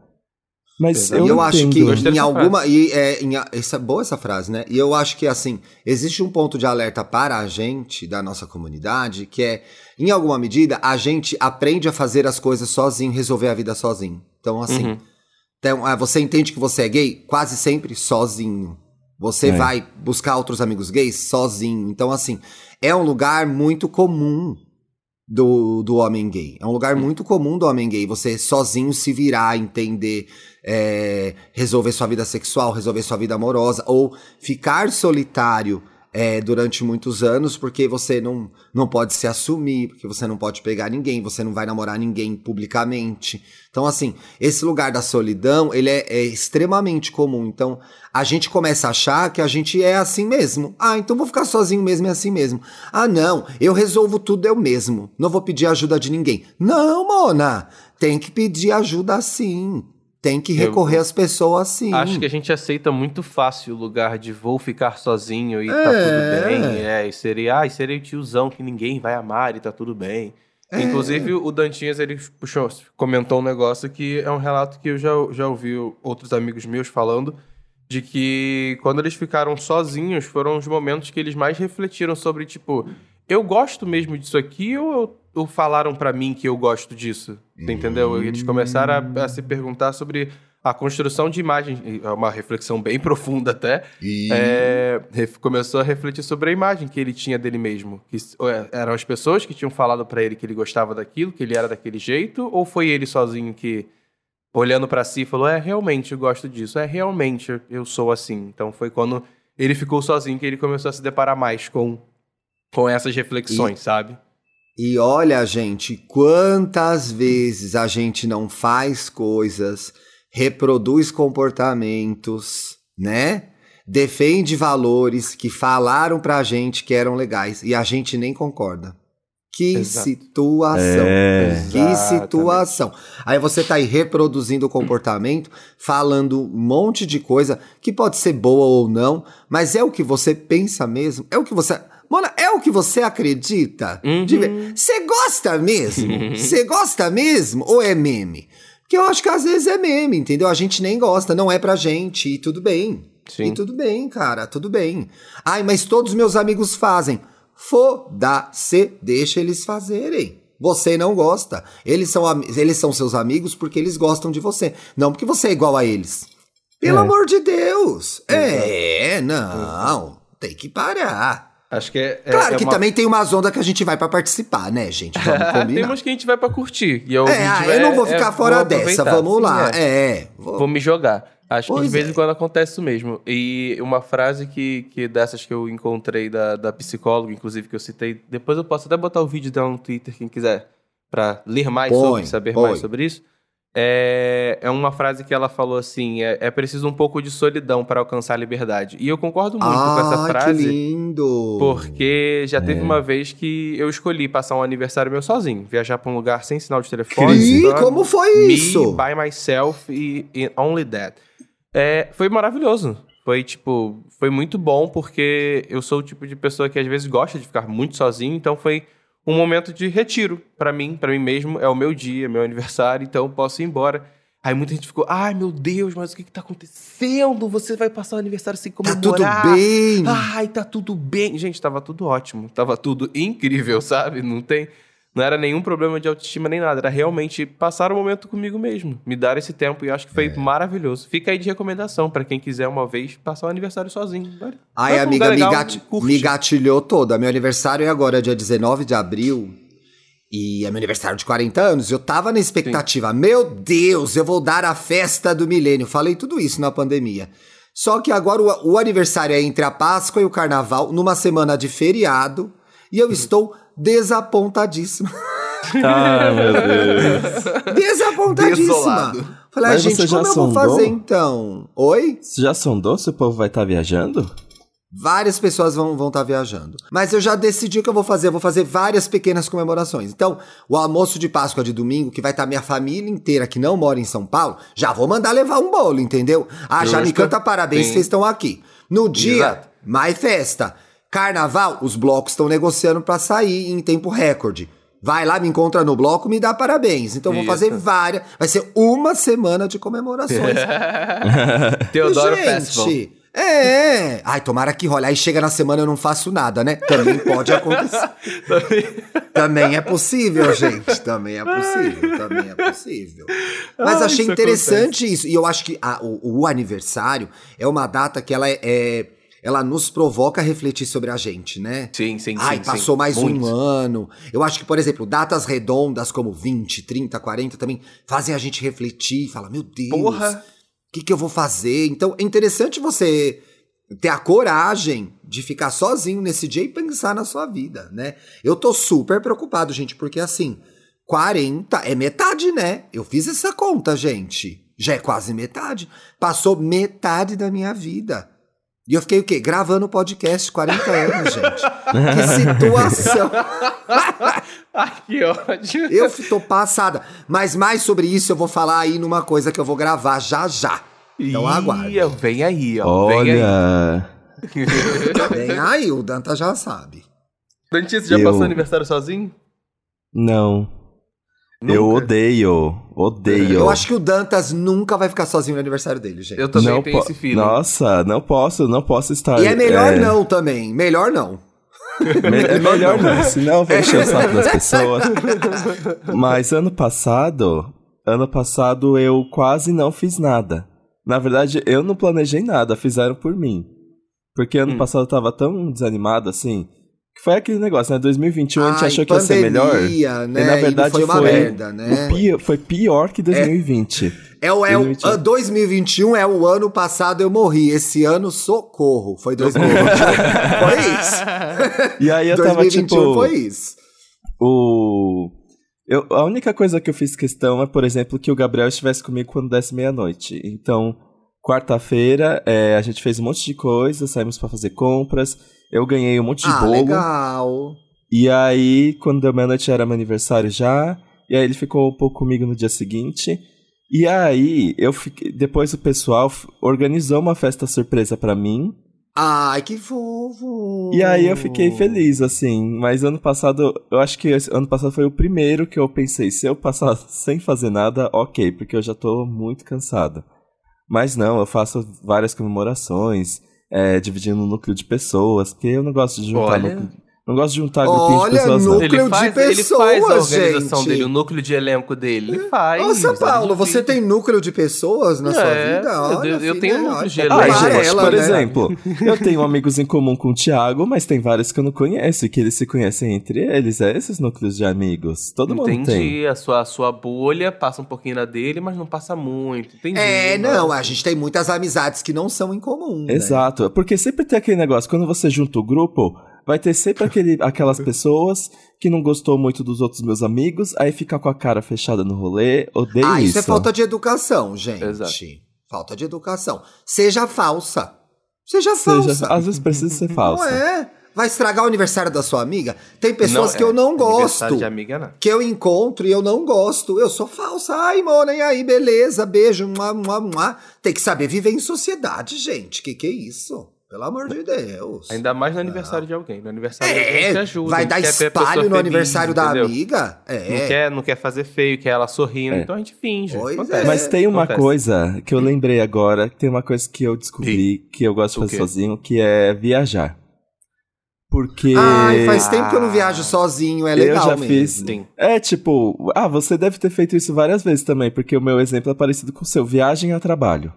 Mas eu, eu acho que em alguma e é, em, essa boa essa frase, né? E eu acho que assim existe um ponto de alerta para a gente da nossa comunidade que é em alguma medida a gente aprende a fazer as coisas sozinho, resolver a vida sozinho. Então assim, uhum. então, ah, você entende que você é gay quase sempre sozinho. Você é. vai buscar outros amigos gays sozinho. Então, assim, é um lugar muito comum do, do homem gay. É um lugar muito comum do homem gay. Você sozinho se virar, entender, é, resolver sua vida sexual, resolver sua vida amorosa, ou ficar solitário é, durante muitos anos, porque você não, não pode se assumir, porque você não pode pegar ninguém, você não vai namorar ninguém publicamente. Então, assim, esse lugar da solidão, ele é, é extremamente comum. Então, a gente começa a achar que a gente é assim mesmo. Ah, então vou ficar sozinho mesmo, é assim mesmo. Ah, não, eu resolvo tudo eu mesmo. Não vou pedir ajuda de ninguém. Não, Mona, tem que pedir ajuda sim. Tem que recorrer eu, às pessoas sim. Acho que a gente aceita muito fácil o lugar de vou ficar sozinho e é. tá tudo bem. É, e seria, ah, e seria o tiozão que ninguém vai amar e tá tudo bem. É. Inclusive, o Dantinhas, ele puxou, comentou um negócio que é um relato que eu já, já ouvi outros amigos meus falando, de que quando eles ficaram sozinhos, foram os momentos que eles mais refletiram sobre, tipo, eu gosto mesmo disso aqui ou, ou falaram para mim que eu gosto disso? Você entendeu? Eles começaram a, a, se perguntar sobre a construção de imagem, é uma reflexão bem <laughs> profunda até, e... é, começou a refletir sobre a imagem que ele tinha dele mesmo. Que é, eram as pessoas que tinham falado para ele que ele gostava daquilo, que ele era daquele jeito, ou foi ele sozinho que, olhando para si, falou: É, realmente eu gosto disso, é, realmente eu sou assim. Então foi quando ele ficou sozinho que ele começou a se deparar mais com com essas reflexões, e, sabe? E olha, gente, quantas vezes a gente não faz coisas, reproduz comportamentos, né? Defende valores que falaram pra gente que eram legais e a gente nem concorda. Que Exato. situação. É. Que Exatamente. situação. Aí você tá aí reproduzindo o comportamento, falando um monte de coisa que pode ser boa ou não, mas é o que você pensa mesmo? É o que você. Mona, é o que você acredita? Você uhum. gosta mesmo? <laughs> Você gosta mesmo? Ou é meme? Porque eu acho que às vezes é meme, entendeu? A gente nem gosta, não é pra gente, e tudo bem. Sim. E tudo bem, cara, tudo bem. Ai, mas todos meus amigos fazem. Foda-se, deixa eles fazerem. Você não gosta. Eles são, eles são seus amigos porque eles gostam de você. Não porque você é igual a eles. Pelo é. amor de Deus. É, não. Tem que parar. Acho que é. é claro é que uma... também tem umas ondas que a gente vai para participar, né, gente? Vamos <laughs> combinar. tem umas que a gente vai para curtir. E eu, é, ah, eu não vou ficar é, fora vou dessa, vamos lá. Sim, é. é vou... vou... me jogar. Acho pois que de vez em quando acontece isso mesmo. E uma frase que, que dessas que eu encontrei da, da psicóloga, inclusive, que eu citei, depois eu posso até botar o vídeo dela no Twitter, quem quiser, para ler mais põe, sobre, saber põe. mais sobre isso é, é uma frase que ela falou assim: é, é, preciso um pouco de solidão para alcançar a liberdade. E eu concordo muito ah, com essa frase. Que lindo! Porque já teve é. uma vez que eu escolhi passar um aniversário meu sozinho, viajar para um lugar sem sinal de telefone. E como foi isso? Me, by myself e, e only that. É, foi maravilhoso. Foi tipo, foi muito bom porque eu sou o tipo de pessoa que às vezes gosta de ficar muito sozinho, então foi um momento de retiro para mim, para mim mesmo. É o meu dia, meu aniversário, então posso ir embora. Aí muita gente ficou, ai meu Deus, mas o que que tá acontecendo? Você vai passar o aniversário sem comemorar? Tá tudo bem! Ai, tá tudo bem. Gente, tava tudo ótimo. Tava tudo incrível, sabe? Não tem... Não era nenhum problema de autoestima nem nada. Era realmente passar o momento comigo mesmo. Me dar esse tempo. E acho que foi é. maravilhoso. Fica aí de recomendação para quem quiser uma vez passar o aniversário sozinho. Ai, amiga, legal, me, gati me gatilhou toda. Meu aniversário é agora, dia 19 de abril. E é meu aniversário de 40 anos. Eu tava na expectativa. Sim. Meu Deus, eu vou dar a festa do milênio. Falei tudo isso na pandemia. Só que agora o, o aniversário é entre a Páscoa e o Carnaval, numa semana de feriado. E eu estou desapontadíssima. Ah, meu Deus. <laughs> Desapontadíssima. Desolado. Falei, Mas gente, como eu vou fazer então? Oi? Você já sondou se o povo vai estar tá viajando? Várias pessoas vão estar vão tá viajando. Mas eu já decidi o que eu vou fazer. Eu vou fazer várias pequenas comemorações. Então, o almoço de Páscoa de domingo, que vai estar tá minha família inteira que não mora em São Paulo, já vou mandar levar um bolo, entendeu? Ah, já me canta parabéns, Sim. vocês estão aqui. No dia, Exato. mais festa. Carnaval, os blocos estão negociando para sair em tempo recorde. Vai lá, me encontra no bloco, me dá parabéns. Então vou fazer várias. Vai ser uma semana de comemorações. <laughs> Teodoro Gente, Festival. É. Ai, tomara que role. Aí chega na semana eu não faço nada, né? Também pode acontecer. <laughs> também é possível, gente. Também é possível. Também é possível. Mas ah, achei interessante acontece. isso. E eu acho que a, o, o, aniversário é uma data que ela é, é ela nos provoca a refletir sobre a gente, né? Sim, sim, Ai, sim. passou sim. mais Muito. um ano. Eu acho que, por exemplo, datas redondas como 20, 30, 40 também fazem a gente refletir e falar: meu Deus, o que, que eu vou fazer? Então é interessante você ter a coragem de ficar sozinho nesse dia e pensar na sua vida, né? Eu tô super preocupado, gente, porque assim, 40 é metade, né? Eu fiz essa conta, gente. Já é quase metade. Passou metade da minha vida. E eu fiquei o quê? Gravando podcast 40 anos, gente. que situação! <laughs> Ai, que ódio. Eu tô passada. Mas mais sobre isso eu vou falar aí numa coisa que eu vou gravar já já. Então aguarde. Vem aí, ó. Vem aí. Olha. <laughs> <laughs> Vem aí, o Danta já sabe. Dantinha, você já Eu- passou aniversário sozinho? Não. Eu odeio. Odeio. Eu acho que o Dantas nunca vai ficar sozinho no aniversário dele, gente. Eu também não tenho esse feeling. Nossa, não posso, não posso estar. E é melhor é, não também. Melhor não. <laughs> me- é melhor não, <laughs> senão eu vou encher o saco das pessoas. Mas ano passado, ano passado eu quase não fiz nada. Na verdade, eu não planejei nada, fizeram por mim. Porque ano Hum. passado eu tava tão desanimado assim, foi aquele negócio, né? 2021 a gente Ai, achou que ia ser melhor. pandemia, Né? E na E verdade foi uma foi merda, né? O pi- foi pior que 2020. É o, é o 2021. ah, 2021 é o ano passado eu morri. Esse ano, socorro. Foi 2021. <laughs> foi isso. E aí eu tava 2021 tipo. foi isso. O. Eu, a única coisa que eu fiz questão é, por exemplo, que o Gabriel estivesse comigo quando desse meia-noite. Então, quarta-feira, é, a gente fez um monte de coisa, saímos pra fazer compras. Eu ganhei um monte de ah, bolo. legal. E aí, quando deu meia-noite, era meu aniversário já. E aí, ele ficou um pouco comigo no dia seguinte. E aí, eu fiquei. Depois o pessoal organizou uma festa surpresa pra mim. Ai, que fofo. E aí eu fiquei feliz, assim. Mas ano passado, eu acho que ano passado foi o primeiro que eu pensei, se eu passar <laughs> sem fazer nada, ok, porque eu já tô muito cansado. Mas não, eu faço várias comemorações, é, dividindo um núcleo de pessoas, porque eu não gosto de juntar Olha. núcleo. Não gosto de juntar grupinho de Olha, pessoas, não. núcleo- Núcleo de ele faz a pessoas, organização gente. dele, o núcleo de elenco dele. Ele faz. Nossa, ele Paulo, você tem núcleo de pessoas na sua É, vida? eu- Olha, eu filha, tenho núcleo olha, de é elenco. Ai, gente, amarela, por né? exemplo, <laughs> eu tenho amigos em comum com o Thiago, mas tem vários que eu não conheço e que eles se conhecem entre eles. É esses núcleos de amigos. Todo mundo tem. Entendi, a sua, a sua bolha passa um pouquinho na dele, mas não passa muito. Entendi. É, Mas- não, a gente tem muitas amizades que não são em comum. né? Exato, porque sempre tem aquele negócio, quando você junta o grupo, vai ter sempre aquele, aquelas pessoas que não gostou muito dos outros meus amigos, aí fica com a cara fechada no rolê, odeio Ah, isso, isso. é falta de educação, gente. Exato. Falta de educação. Seja falsa. Seja falsa. Seja, às vezes precisa ser falsa. Não é? Vai estragar o aniversário da sua amiga? Tem pessoas Não, que eu é, não gosto. de amiga, não. Que eu encontro e eu não gosto. Eu sou falsa. Ai, mona, e aí, beleza, beijo. Mua, mua, mua. Tem que saber viver em sociedade, gente. Que que é isso? Pelo amor de Deus. Ainda mais no aniversário de alguém. No aniversário de alguém É, ajuda. vai dar espalho no feliz, aniversário da entendeu? amiga? Não, É. quer, não quer fazer feio, quer ela sorrindo, É. então a gente finge. É. Mas tem uma Acontece. coisa que eu lembrei agora, tem uma coisa que eu descobri que eu gosto de fazer sozinho, que é viajar. Porque. Ai, faz tempo que eu não viajo sozinho, é legal eu já mesmo. fiz. Sim. É tipo, ah, você deve ter feito isso várias vezes também, porque o meu exemplo é parecido com o seu viagem a trabalho.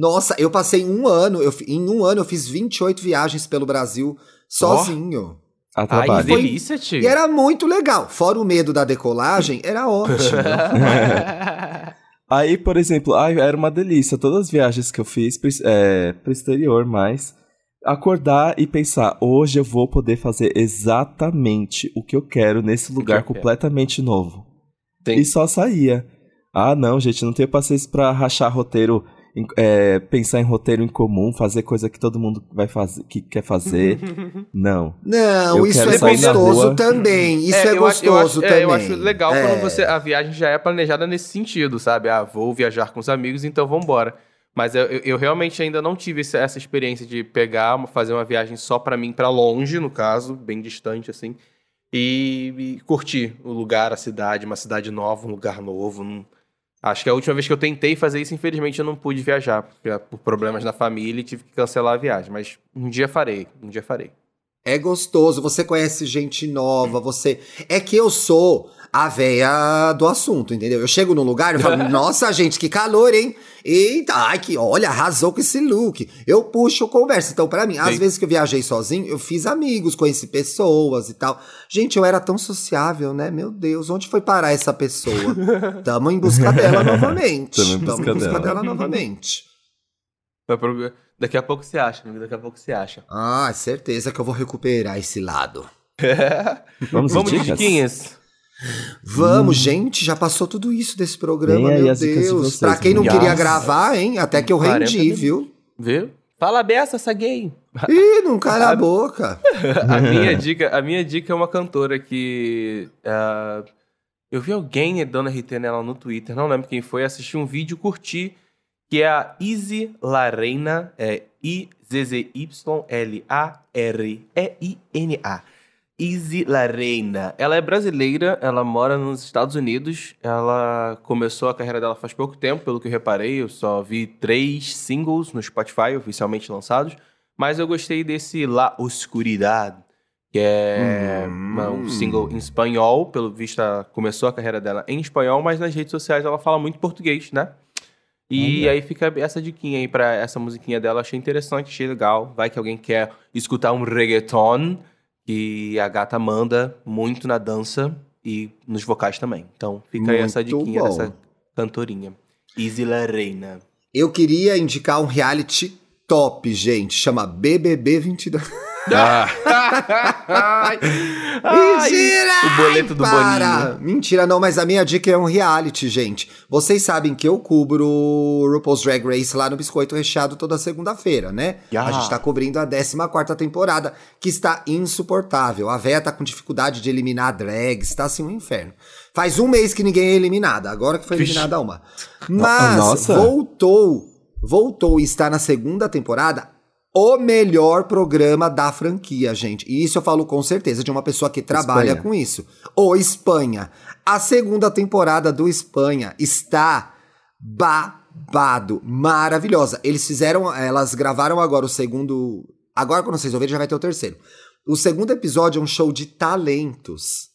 Nossa, eu passei um ano, eu, em um ano eu fiz 28 viagens pelo Brasil sozinho. A Ai, que trabalho. Foi- delícia, tio. E era muito legal. Fora o medo da decolagem, era ótimo. <laughs> <laughs> Aí, por exemplo, ai, era uma delícia. Todas as viagens que eu fiz pro, é, pro exterior, mas acordar e pensar, hoje eu vou poder fazer exatamente o que eu quero nesse lugar quero. completamente novo. Sim. E só saía. Ah, não, gente, não tenho paciência pra rachar roteiro, é, pensar em roteiro em comum, fazer coisa que todo mundo vai fazer, que quer fazer. <laughs> não. Não, Eu isso é gostoso também. Isso é, eu gostoso acho, também. é, eu acho legal É. quando você, a viagem já é planejada nesse sentido, sabe? Ah, vou viajar com os amigos, então vambora. Mas eu, eu, realmente ainda não tive essa experiência de pegar, fazer uma viagem só pra mim, pra longe, no caso, bem distante, assim, e, e curtir o lugar, a cidade, uma cidade nova, um lugar novo. não- Acho que a última vez que eu tentei fazer isso, infelizmente, eu não pude viajar, por problemas na família e tive que cancelar a viagem. Mas um dia farei, um dia farei. É gostoso, você conhece gente nova, você. É que eu sou a véia do assunto, entendeu? Eu chego num lugar e falo, <laughs> nossa, gente, que calor, hein? Eita, ai, que olha, arrasou com esse look. Eu puxo conversa. Então, pra mim, às Sim. vezes que eu viajei sozinho, eu fiz amigos, conheci pessoas e tal. Gente, eu era tão sociável, né? Meu Deus, onde foi parar essa pessoa? <laughs> Tamo em busca dela novamente. Tamo em busca Tamo em busca dela. dela novamente. Daqui a pouco você acha, amigo, daqui a pouco você acha. Ah, certeza que eu vou recuperar esse lado. <laughs> Vamos, Vamos de de dicas? Vamos, gente, já passou tudo isso desse programa, aí meu de Deus. vocês, pra quem não queria gravar, hein? Até que eu 40 rendi, viu? Viu? Fala beça, essa gay. <laughs> Ih, não cala a, boca. a, minha dica, a minha dica é uma cantora que. Uh, eu vi alguém dando RT nela no Twitter, não lembro quem foi, assisti um vídeo, curti, que é a Izzy Larena, é I-Z-Z-Y-L-A-R-E-I-N-A. Izzy Larena. Ela é brasileira, ela mora nos Estados Unidos. Ela começou a carreira dela faz pouco tempo, pelo que eu reparei. Eu só vi três singles no Spotify oficialmente lançados. Mas eu gostei desse La Oscuridad, que é hum. um single em espanhol. Pelo visto, começou a carreira dela em espanhol, mas nas redes sociais ela fala muito português, né? E aí fica essa diquinha aí pra essa musiquinha dela. Achei interessante, achei legal. Vai que alguém quer escutar um reggaeton, que a gata manda muito na dança e nos vocais também. Então fica muito aí essa diquinha bom. dessa cantorinha. Isla Reina. Eu queria indicar um reality top, gente. Chama BBB 22. <laughs> Ah. <laughs> Mentira! o boleto do para. Boninho. Mentira, não, mas a minha dica é um reality, gente. Vocês sabem que eu cubro o RuPaul's Drag Race lá no Biscoito Recheado toda segunda-feira, né? A gente tá cobrindo a 14 temporada, que está insuportável. A véia tá com dificuldade de eliminar drags, tá assim um inferno. Faz um mês que ninguém é eliminada, agora que foi eliminada uma. Mas Nossa. voltou voltou e está na segunda temporada, o melhor programa da franquia, gente. E isso eu falo com certeza de uma pessoa que trabalha Espanha. com isso. O Espanha. A segunda temporada do Espanha está babado, maravilhosa. Eles fizeram, elas gravaram agora o segundo, agora quando vocês ouvirem já vai ter o terceiro. O segundo episódio é um show de talentos.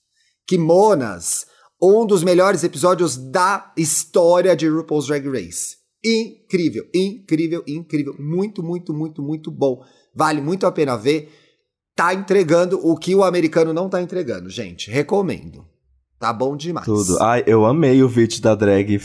Kimonas, um dos melhores episódios da história de RuPaul's Drag Race incrível, incrível, incrível. Muito, muito, muito, muito bom. Vale muito a pena ver. Tá entregando o que o americano não tá entregando, gente. Recomendo. Tá bom demais. Tudo. Ai, eu amei o vídeo da drag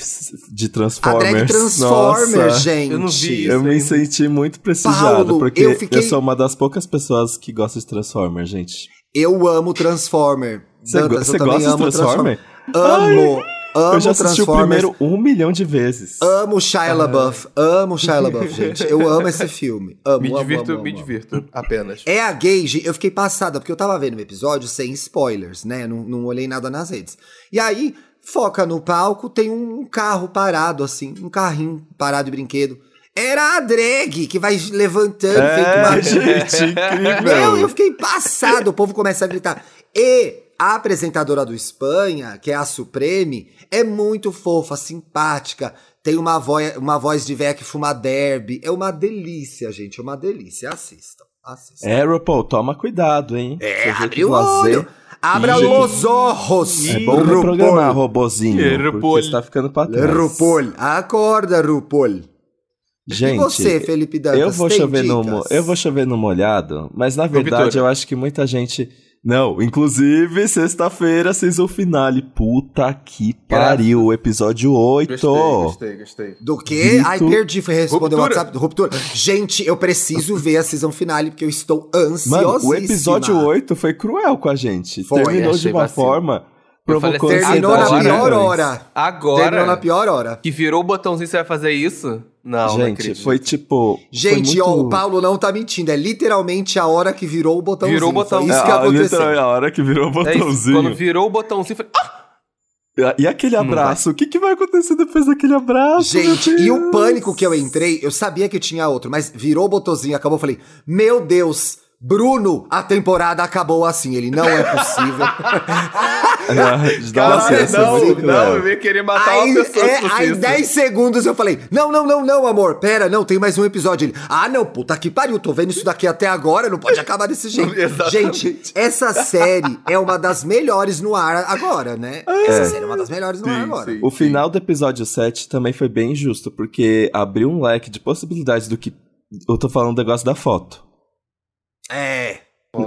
de Transformers. A drag Transformers, Nossa, gente. Eu não vi isso, Eu me senti muito prestigiado, Paulo, porque eu, fiquei... eu sou uma das poucas pessoas que gosta de Transformers, gente. Eu amo Transformer. Você, go você gosta de Transformer? Amo. Ai. Amo eu já assisti o primeiro um milhão de vezes. Amo Shia LaBeouf. Amo Shia <laughs> LaBeouf, gente. Eu amo esse filme. Amo, me amo, divirto, amo, me divirto. Apenas. É a Gage, eu fiquei passada, porque eu tava vendo o episódio sem spoilers, né? Não, não olhei nada nas redes. E aí, foca no palco, tem um carro parado, assim, um carrinho parado de brinquedo. Era a drag que vai levantando, é, feito uma gente, incrível. Meu, eu fiquei passado, o povo começa a gritar. E a apresentadora do Espanha, que é a Supreme, é muito fofa, simpática, tem uma voz, uma voz de véia que fuma derby. É uma delícia, gente, é uma delícia. Assistam, assistam. É, RuPaul, toma cuidado, hein? É, abre o olho. Abra e... os olhos. É bom RuPaul. programar, robozinho, porque você tá ficando pra trás. RuPaul, acorda, RuPaul. Gente, e você, Felipe Dantas, eu vou chover dicas? no Eu vou chover no molhado, mas na verdade eu acho que muita gente não, inclusive, sexta-feira, season finale. Puta que pariu, o episódio 8. Gostei, gostei, gostei. Do que? Vitor... Ai, perdi, foi responder o WhatsApp. Ruptura. Gente, eu preciso ver a season finale, porque eu estou ansiosíssima. Mano, o episódio 8 foi cruel com a gente. Foi, Terminou de uma vacilo. forma provocou Terminou na pior hora. Agora. Terminou na pior hora. Que virou o botãozinho, você vai fazer isso? Não, Gente, não foi tipo. Gente, foi muito... ó, o Paulo não tá mentindo. É literalmente a hora que virou o botãozinho. Virou o botão. Foi isso é, que aconteceu. Literalmente a hora que virou o botãozinho. É quando virou o botãozinho, foi. Ah! E aquele abraço? O que, que vai acontecer depois daquele abraço? Gente, e o pânico que eu entrei, eu sabia que tinha outro, mas virou o botãozinho, acabou, eu falei, meu Deus, Bruno, a temporada acabou assim. Ele não é possível. <laughs> Cara, não, não, eu ia querer matar aí, uma pessoa. É, aí, 10 segundos eu falei: Não, não, não, não, amor. Pera, não, tem mais um episódio. Ele, ah, não, puta que pariu, tô vendo isso daqui até agora, não pode acabar desse <laughs> jeito. Gente, essa série é uma das melhores no ar agora, né? É. Essa série é uma das melhores no sim, ar agora. Sim, o final do episódio 7 também foi bem injusto, porque abriu um leque de possibilidades do que. Eu tô falando do negócio da foto. É.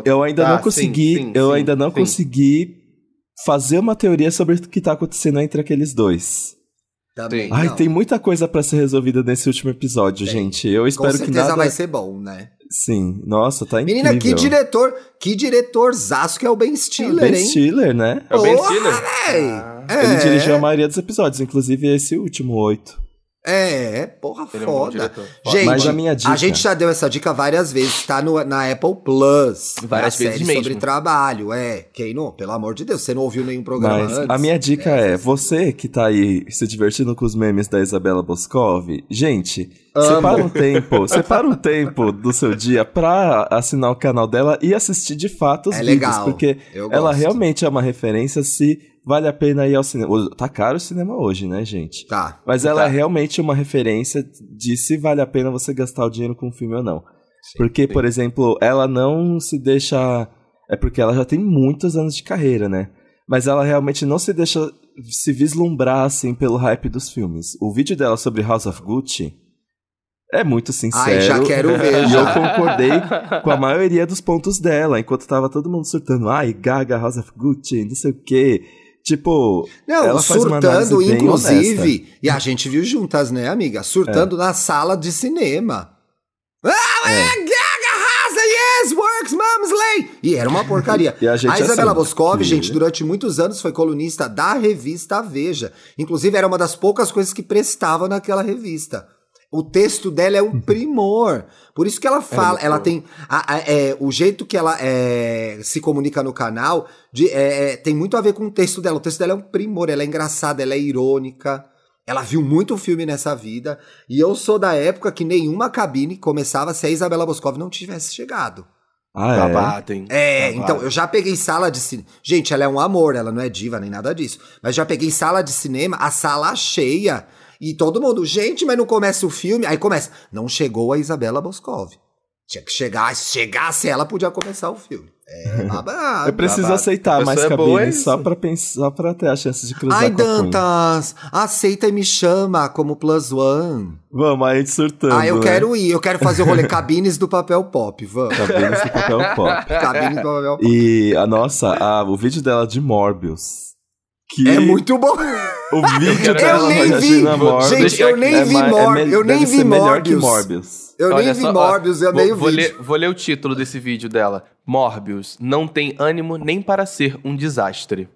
Eu ainda ah, não consegui, sim, sim, eu sim, ainda não consegui fazer uma teoria sobre o que tá acontecendo entre aqueles dois. Também. Ai, não. tem muita coisa para ser resolvida nesse último episódio, tem. gente. Eu espero que nada. Com certeza vai ser bom, né? Sim. Nossa, tá incrível. Menina, que diretor, que diretor zaço que é o Ben Stiller, é ben hein? Stiller, né? É o Ben Stiller. Ah, é. Ele dirigiu a maioria dos episódios, inclusive esse último oito. É, porra, Ele é um foda. diretor. Gente, Mas a minha dica- a gente já deu essa dica várias vezes, tá no, na Apple Plus. Várias vezes série mesmo. sobre trabalho, é. Quem não? Pelo amor de Deus, você não ouviu nenhum programa Mas antes? a minha dica é, você que tá aí se divertindo com os memes da Isabela Boscov, gente, Amo. separa um tempo, <laughs> separa um tempo do seu dia pra assinar o canal dela e assistir de fato os É vídeos, legal, porque eu ela gosto. realmente é uma referência se vale a pena ir ao cinema. Tá caro o cinema hoje, né, gente? Tá. Mas ela Tá. é realmente uma referência de se vale a pena você gastar o dinheiro com um filme ou não. Porque, por exemplo, ela não se deixa. É porque ela já tem muitos anos de carreira, né? Mas ela realmente não se deixa se vislumbrar assim pelo hype dos filmes. O vídeo dela sobre House of Gucci é muito sincero. Ai, já quero <laughs> ver, E eu concordei com a <laughs> maioria dos pontos dela, enquanto tava todo mundo surtando. Ai, Gaga, House of Gucci, não sei o quê. Tipo, Não, ela surtando, inclusive, e a gente viu juntas, né, amiga? Surtando na sala de cinema. Ah, é. Gaga Rasa, yes, works, mom's lay. E era uma porcaria. <laughs> A gente Isabela assim, Boscov, que- gente, durante muitos anos foi colunista da revista Veja. Inclusive, era uma das poucas coisas que prestava naquela revista. O texto dela é um primor. Por isso que ela fala, muito ela tem. a- a- é, o jeito que ela é, se comunica no canal de- é, é, tem muito a ver com o texto dela. O texto dela é um primor, ela é engraçada, ela é irônica. Ela viu muito filme nessa vida. E eu sou da época que nenhuma cabine começava se a Isabela Boscov não tivesse chegado. ah, é? Babatem. É, Babado. então, eu já peguei sala de cinema. Gente, ela é um amor, ela não é diva nem nada disso. Mas já peguei sala de cinema, a sala cheia. E todo mundo, gente, mas não começa o filme. Aí começa. Não chegou a Isabela Boscov. Tinha que chegar, se chegasse ela, podia começar o filme. É <laughs> babado. Eu preciso babado. aceitar mais é só pra pensar, só pra ter a chance de cruzar Ai, com a Queen. Dantas, aceita e me chama como plus one. Vamos, aí surtando. Ah, eu né? quero ir, eu quero fazer o rolê <laughs> cabines do papel pop, vamos. Cabines do papel <laughs> pop. Cabines do papel pop. E a nossa, a, o vídeo dela de Morbius. Que É muito bom. O vídeo Eu dela nem reagindo a vi. Gente, eu nem é vi é Morbius. eu nem vi Morbius. Eu nem vi Morbius, eu nem o vou vídeo. ler, vou ler o título desse vídeo dela. Morbius não tem ânimo nem para ser um desastre.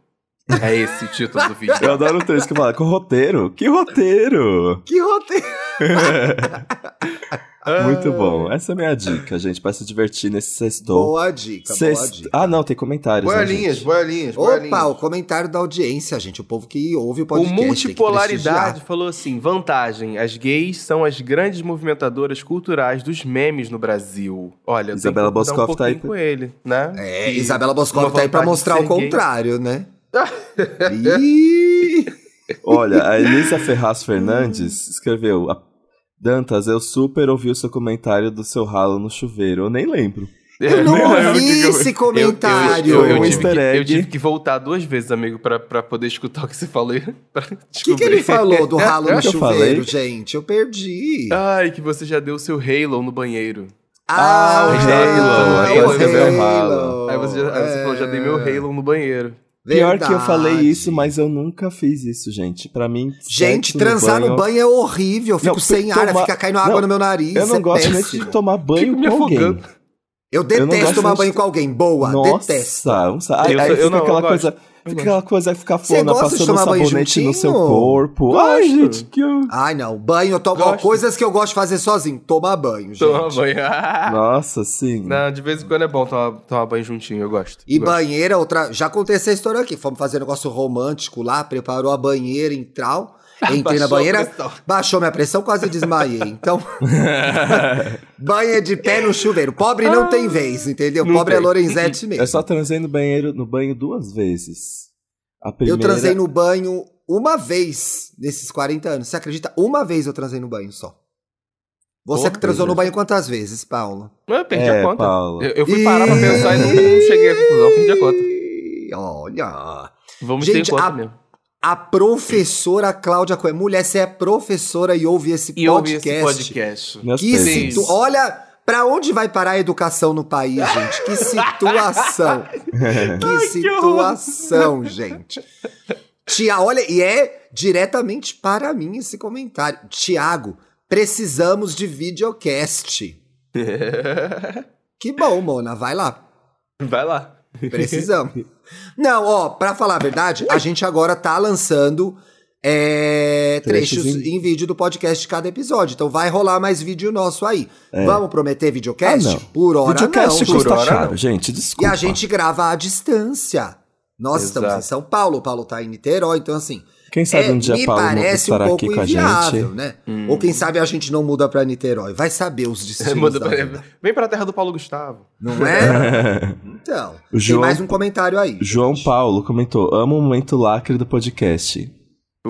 É esse o título do vídeo. Eu adoro o texto que fala, com roteiro? Que roteiro? Que roteiro. <laughs> Muito bom. Essa é a minha dica, gente, pra se divertir nesse sextou. Boa dica, boa Sexto- dica. Ah, não, tem comentários, né, Boiolinhas, boiolinhas, Opa, boiolinhas. o comentário da audiência, gente. O povo que ouve o O podcast. que Multipolaridade falou assim: vantagem, as gays são as grandes movimentadoras culturais dos memes no Brasil. Olha, Isabela Boscov um tá aí com ele, né? É, Que Isabela Boscov uma tá aí pra mostrar o ser gay. contrário, né? <laughs> Olha, a Elisa Ferraz Fernandes escreveu: "A- Dantas, eu super ouvi o seu comentário do seu ralo no chuveiro. Eu nem lembro. <laughs> Eu não ouvi eu- esse Eu, comentário. eu, eu, eu tive que, eu tive que voltar duas vezes, amigo, pra, pra poder escutar o que você falou. <laughs> O que, que ele falou do ralo no que eu chuveiro, falei? gente? Eu perdi. Ai, que você já deu o seu Halo no banheiro. Ah, o Halo, aí você o deu o Halo. Aí você, já- aí você falou, já dei meu É. Halo no banheiro. Pior que eu Verdade. falei isso, mas eu nunca fiz isso, gente. Pra mim, Gente, transar no banho, é horrível. Eu fico Não, sem ar, tomar- fica caindo água Não, no meu nariz. Eu não é gosto nem péssimo. de tomar banho Fico com alguém. Eu detesto gosto tomar banho de- com alguém. Boa, Nossa, detesto. um sa- aí, Eu aí sou- eu não, eu aquela coisa, Eu gosto. Aquela coisa que fica Você fona gosta de passando tomar sabonete no seu corpo. Ai, Gosto. gente, que eu... Ai, não. Banho, eu tomo. coisas que eu gosto de fazer sozinho. Tomar banho, gente. Toma banho. <laughs> Nossa, sim. Não, de vez em quando é bom tomar, tomar banho juntinho, eu gosto. E Gosto. banheira, outra. Já contei essa história aqui. Fomos fazer um negócio romântico lá, preparou a banheira em trau. <laughs> Entrei na banheira, baixou minha pressão, quase desmaiei. Então, <laughs> banha de pé no chuveiro. Pobre não tem vez, entendeu? Não Pobre é tem. Lorenzetti mesmo. Eu só transei no banheiro, no banho duas vezes. A Eu primeira... transei no banho uma vez nesses 40 anos. Você acredita? Uma vez eu transei no banho só. Você Porra, que transou no banho quantas vezes, Paula? Eu perdi É, a conta. Paula. Eu, eu fui parar pra pensar e não, não cheguei à conclusão, perdi a conta. Olha. Vamos Gente, ter conta a- mesmo. A professora Cláudia Coelho. Mulher, você é professora e ouve esse E podcast. esse podcast. Meus Que situ... Olha, pra onde vai parar a educação no país, gente? Que situação. <laughs> que situação, gente. Tia, olha, e é diretamente para mim esse comentário. Tiago, precisamos de videocast. <laughs> Que bom, Mona, vai lá. Vai lá. <laughs> Precisamos. Não, ó, pra falar a verdade, a gente agora tá lançando é, trechos, Trechos em... vídeo do podcast de cada episódio. Então vai rolar mais vídeo nosso aí. Vamos prometer videocast? Ah, não. Por hora Videocast não. custa Por hora, caro, não. gente, E desculpa. a gente grava à distância. Nós estamos Exato. em São Paulo, o Paulo tá em Niterói, então assim. Quem sabe é, um dia me Paulo um estará pouco aqui com a inviável, gente. né? Ou quem sabe a gente não muda pra Niterói. Vai saber os destinos <laughs> pra-. Vem pra terra do Paulo Gustavo. Não <laughs> é? <laughs> Então. O João- Tem mais um comentário aí. João Paulo comentou: amo o momento lacre do podcast.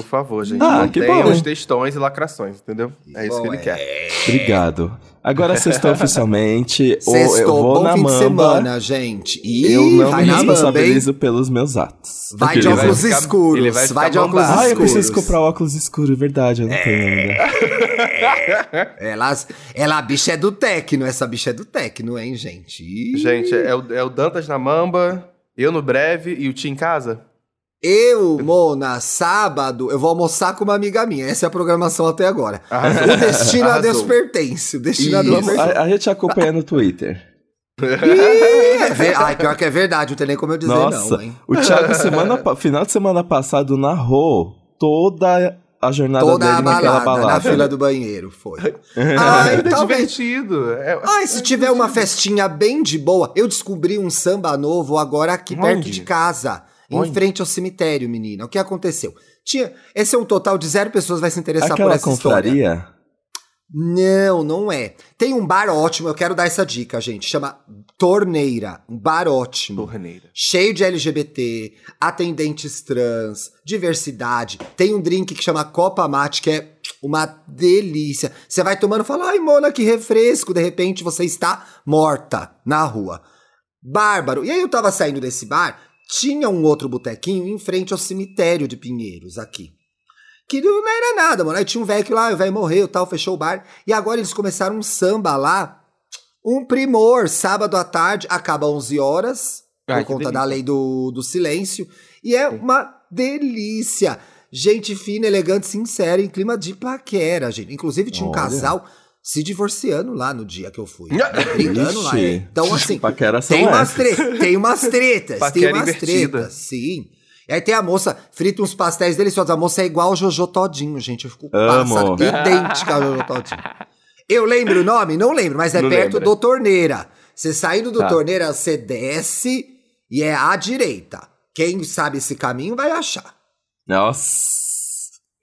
Por favor, gente. Ah, que mantenha bom. os textões e lacrações, entendeu? É isso que ele quer. Obrigado. Agora sextou oficialmente. ou eu Sextou, vou bom na fim de mamba. semana, gente. Ih, Eu não vai me na mamba, responsabilizo pelos meus atos. Vai de Ele vai óculos ficar- escuros. ele vai Vai, de óculos bombado. Ah, eu escuros. preciso comprar óculos escuros, verdade, eu não tenho ainda. <laughs> Ela, ela, a bicha é do Tecno. Essa bicha é do Tecno, hein, gente? Ih. Gente, é o, é o Dantas na mamba, eu no breve e o Tim em casa. Eu, Mona, sábado, eu vou almoçar com uma amiga minha. Essa é a programação até agora. Arrasou. O destino a Deus Arrasou. pertence. O destino a Deus pertence. a, a gente acompanha no Twitter. Ih, é ver- Ai, pior que é verdade, não tem nem como eu dizer Nossa, não, hein? o Thiago, semana, final de semana passado, narrou toda a jornada Toda dele a naquela balada, balada. na fila do banheiro, foi. <laughs> Ai, é talvez. divertido. É- Ai, se tiver uma festinha bem de boa, eu descobri um samba novo agora aqui perto Onde? de casa, em frente ao cemitério, menina. O que aconteceu? Tinha, esse é um total de zero pessoas vai se interessar por Aquela essa história. confraria? Não, não é. Tem um bar ótimo, eu quero dar essa dica, gente. Chama Torneira. Um bar ótimo. Torneira. Cheio de LGBT, atendentes trans, diversidade. Tem um drink que chama Copa Mate, que é uma delícia. Você vai tomando e fala, ai, Mona, que refresco. De repente você está morta na rua. Bárbaro. E aí eu tava saindo desse bar, tinha um outro botequinho em frente ao cemitério de Pinheiros, aqui. Que não era nada, mano. Aí tinha um velho que lá, o velho morreu tal, fechou o bar. E agora eles começaram um samba lá. Um primor, sábado à tarde, acaba 11 horas, Ai, por conta da delícia. lei do, do silêncio. E é uma delícia. Gente fina, elegante, sincera, em clima de paquera, gente. Inclusive tinha um Olha. casal se divorciando lá no dia que eu fui. Ah, Brigando lá. Ixi. Então, assim, tem umas, essas. tre tem umas tretas. <laughs> tem umas invertida. tretas, sim. E aí tem a moça, frita uns pastéis deliciosos. A moça é igual o Jojo Todinho, gente. Eu fico Amo. passada, <laughs> idêntica ao Jojo Todinho. Eu lembro o nome? Não lembro, mas é Não perto lembra. do Torneira. Você saindo do Tá. Torneira, você desce e é à direita. Quem sabe esse caminho vai achar. Nossa.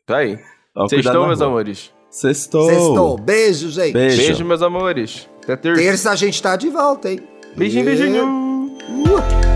Tá aí. Vocês estão, meus rua. amores? Sextou. Sextou. Beijo, gente. Beijo. Beijo, meus amores. Até terça. Terça a gente tá de volta, hein? Beijinho, beijinho. Uh.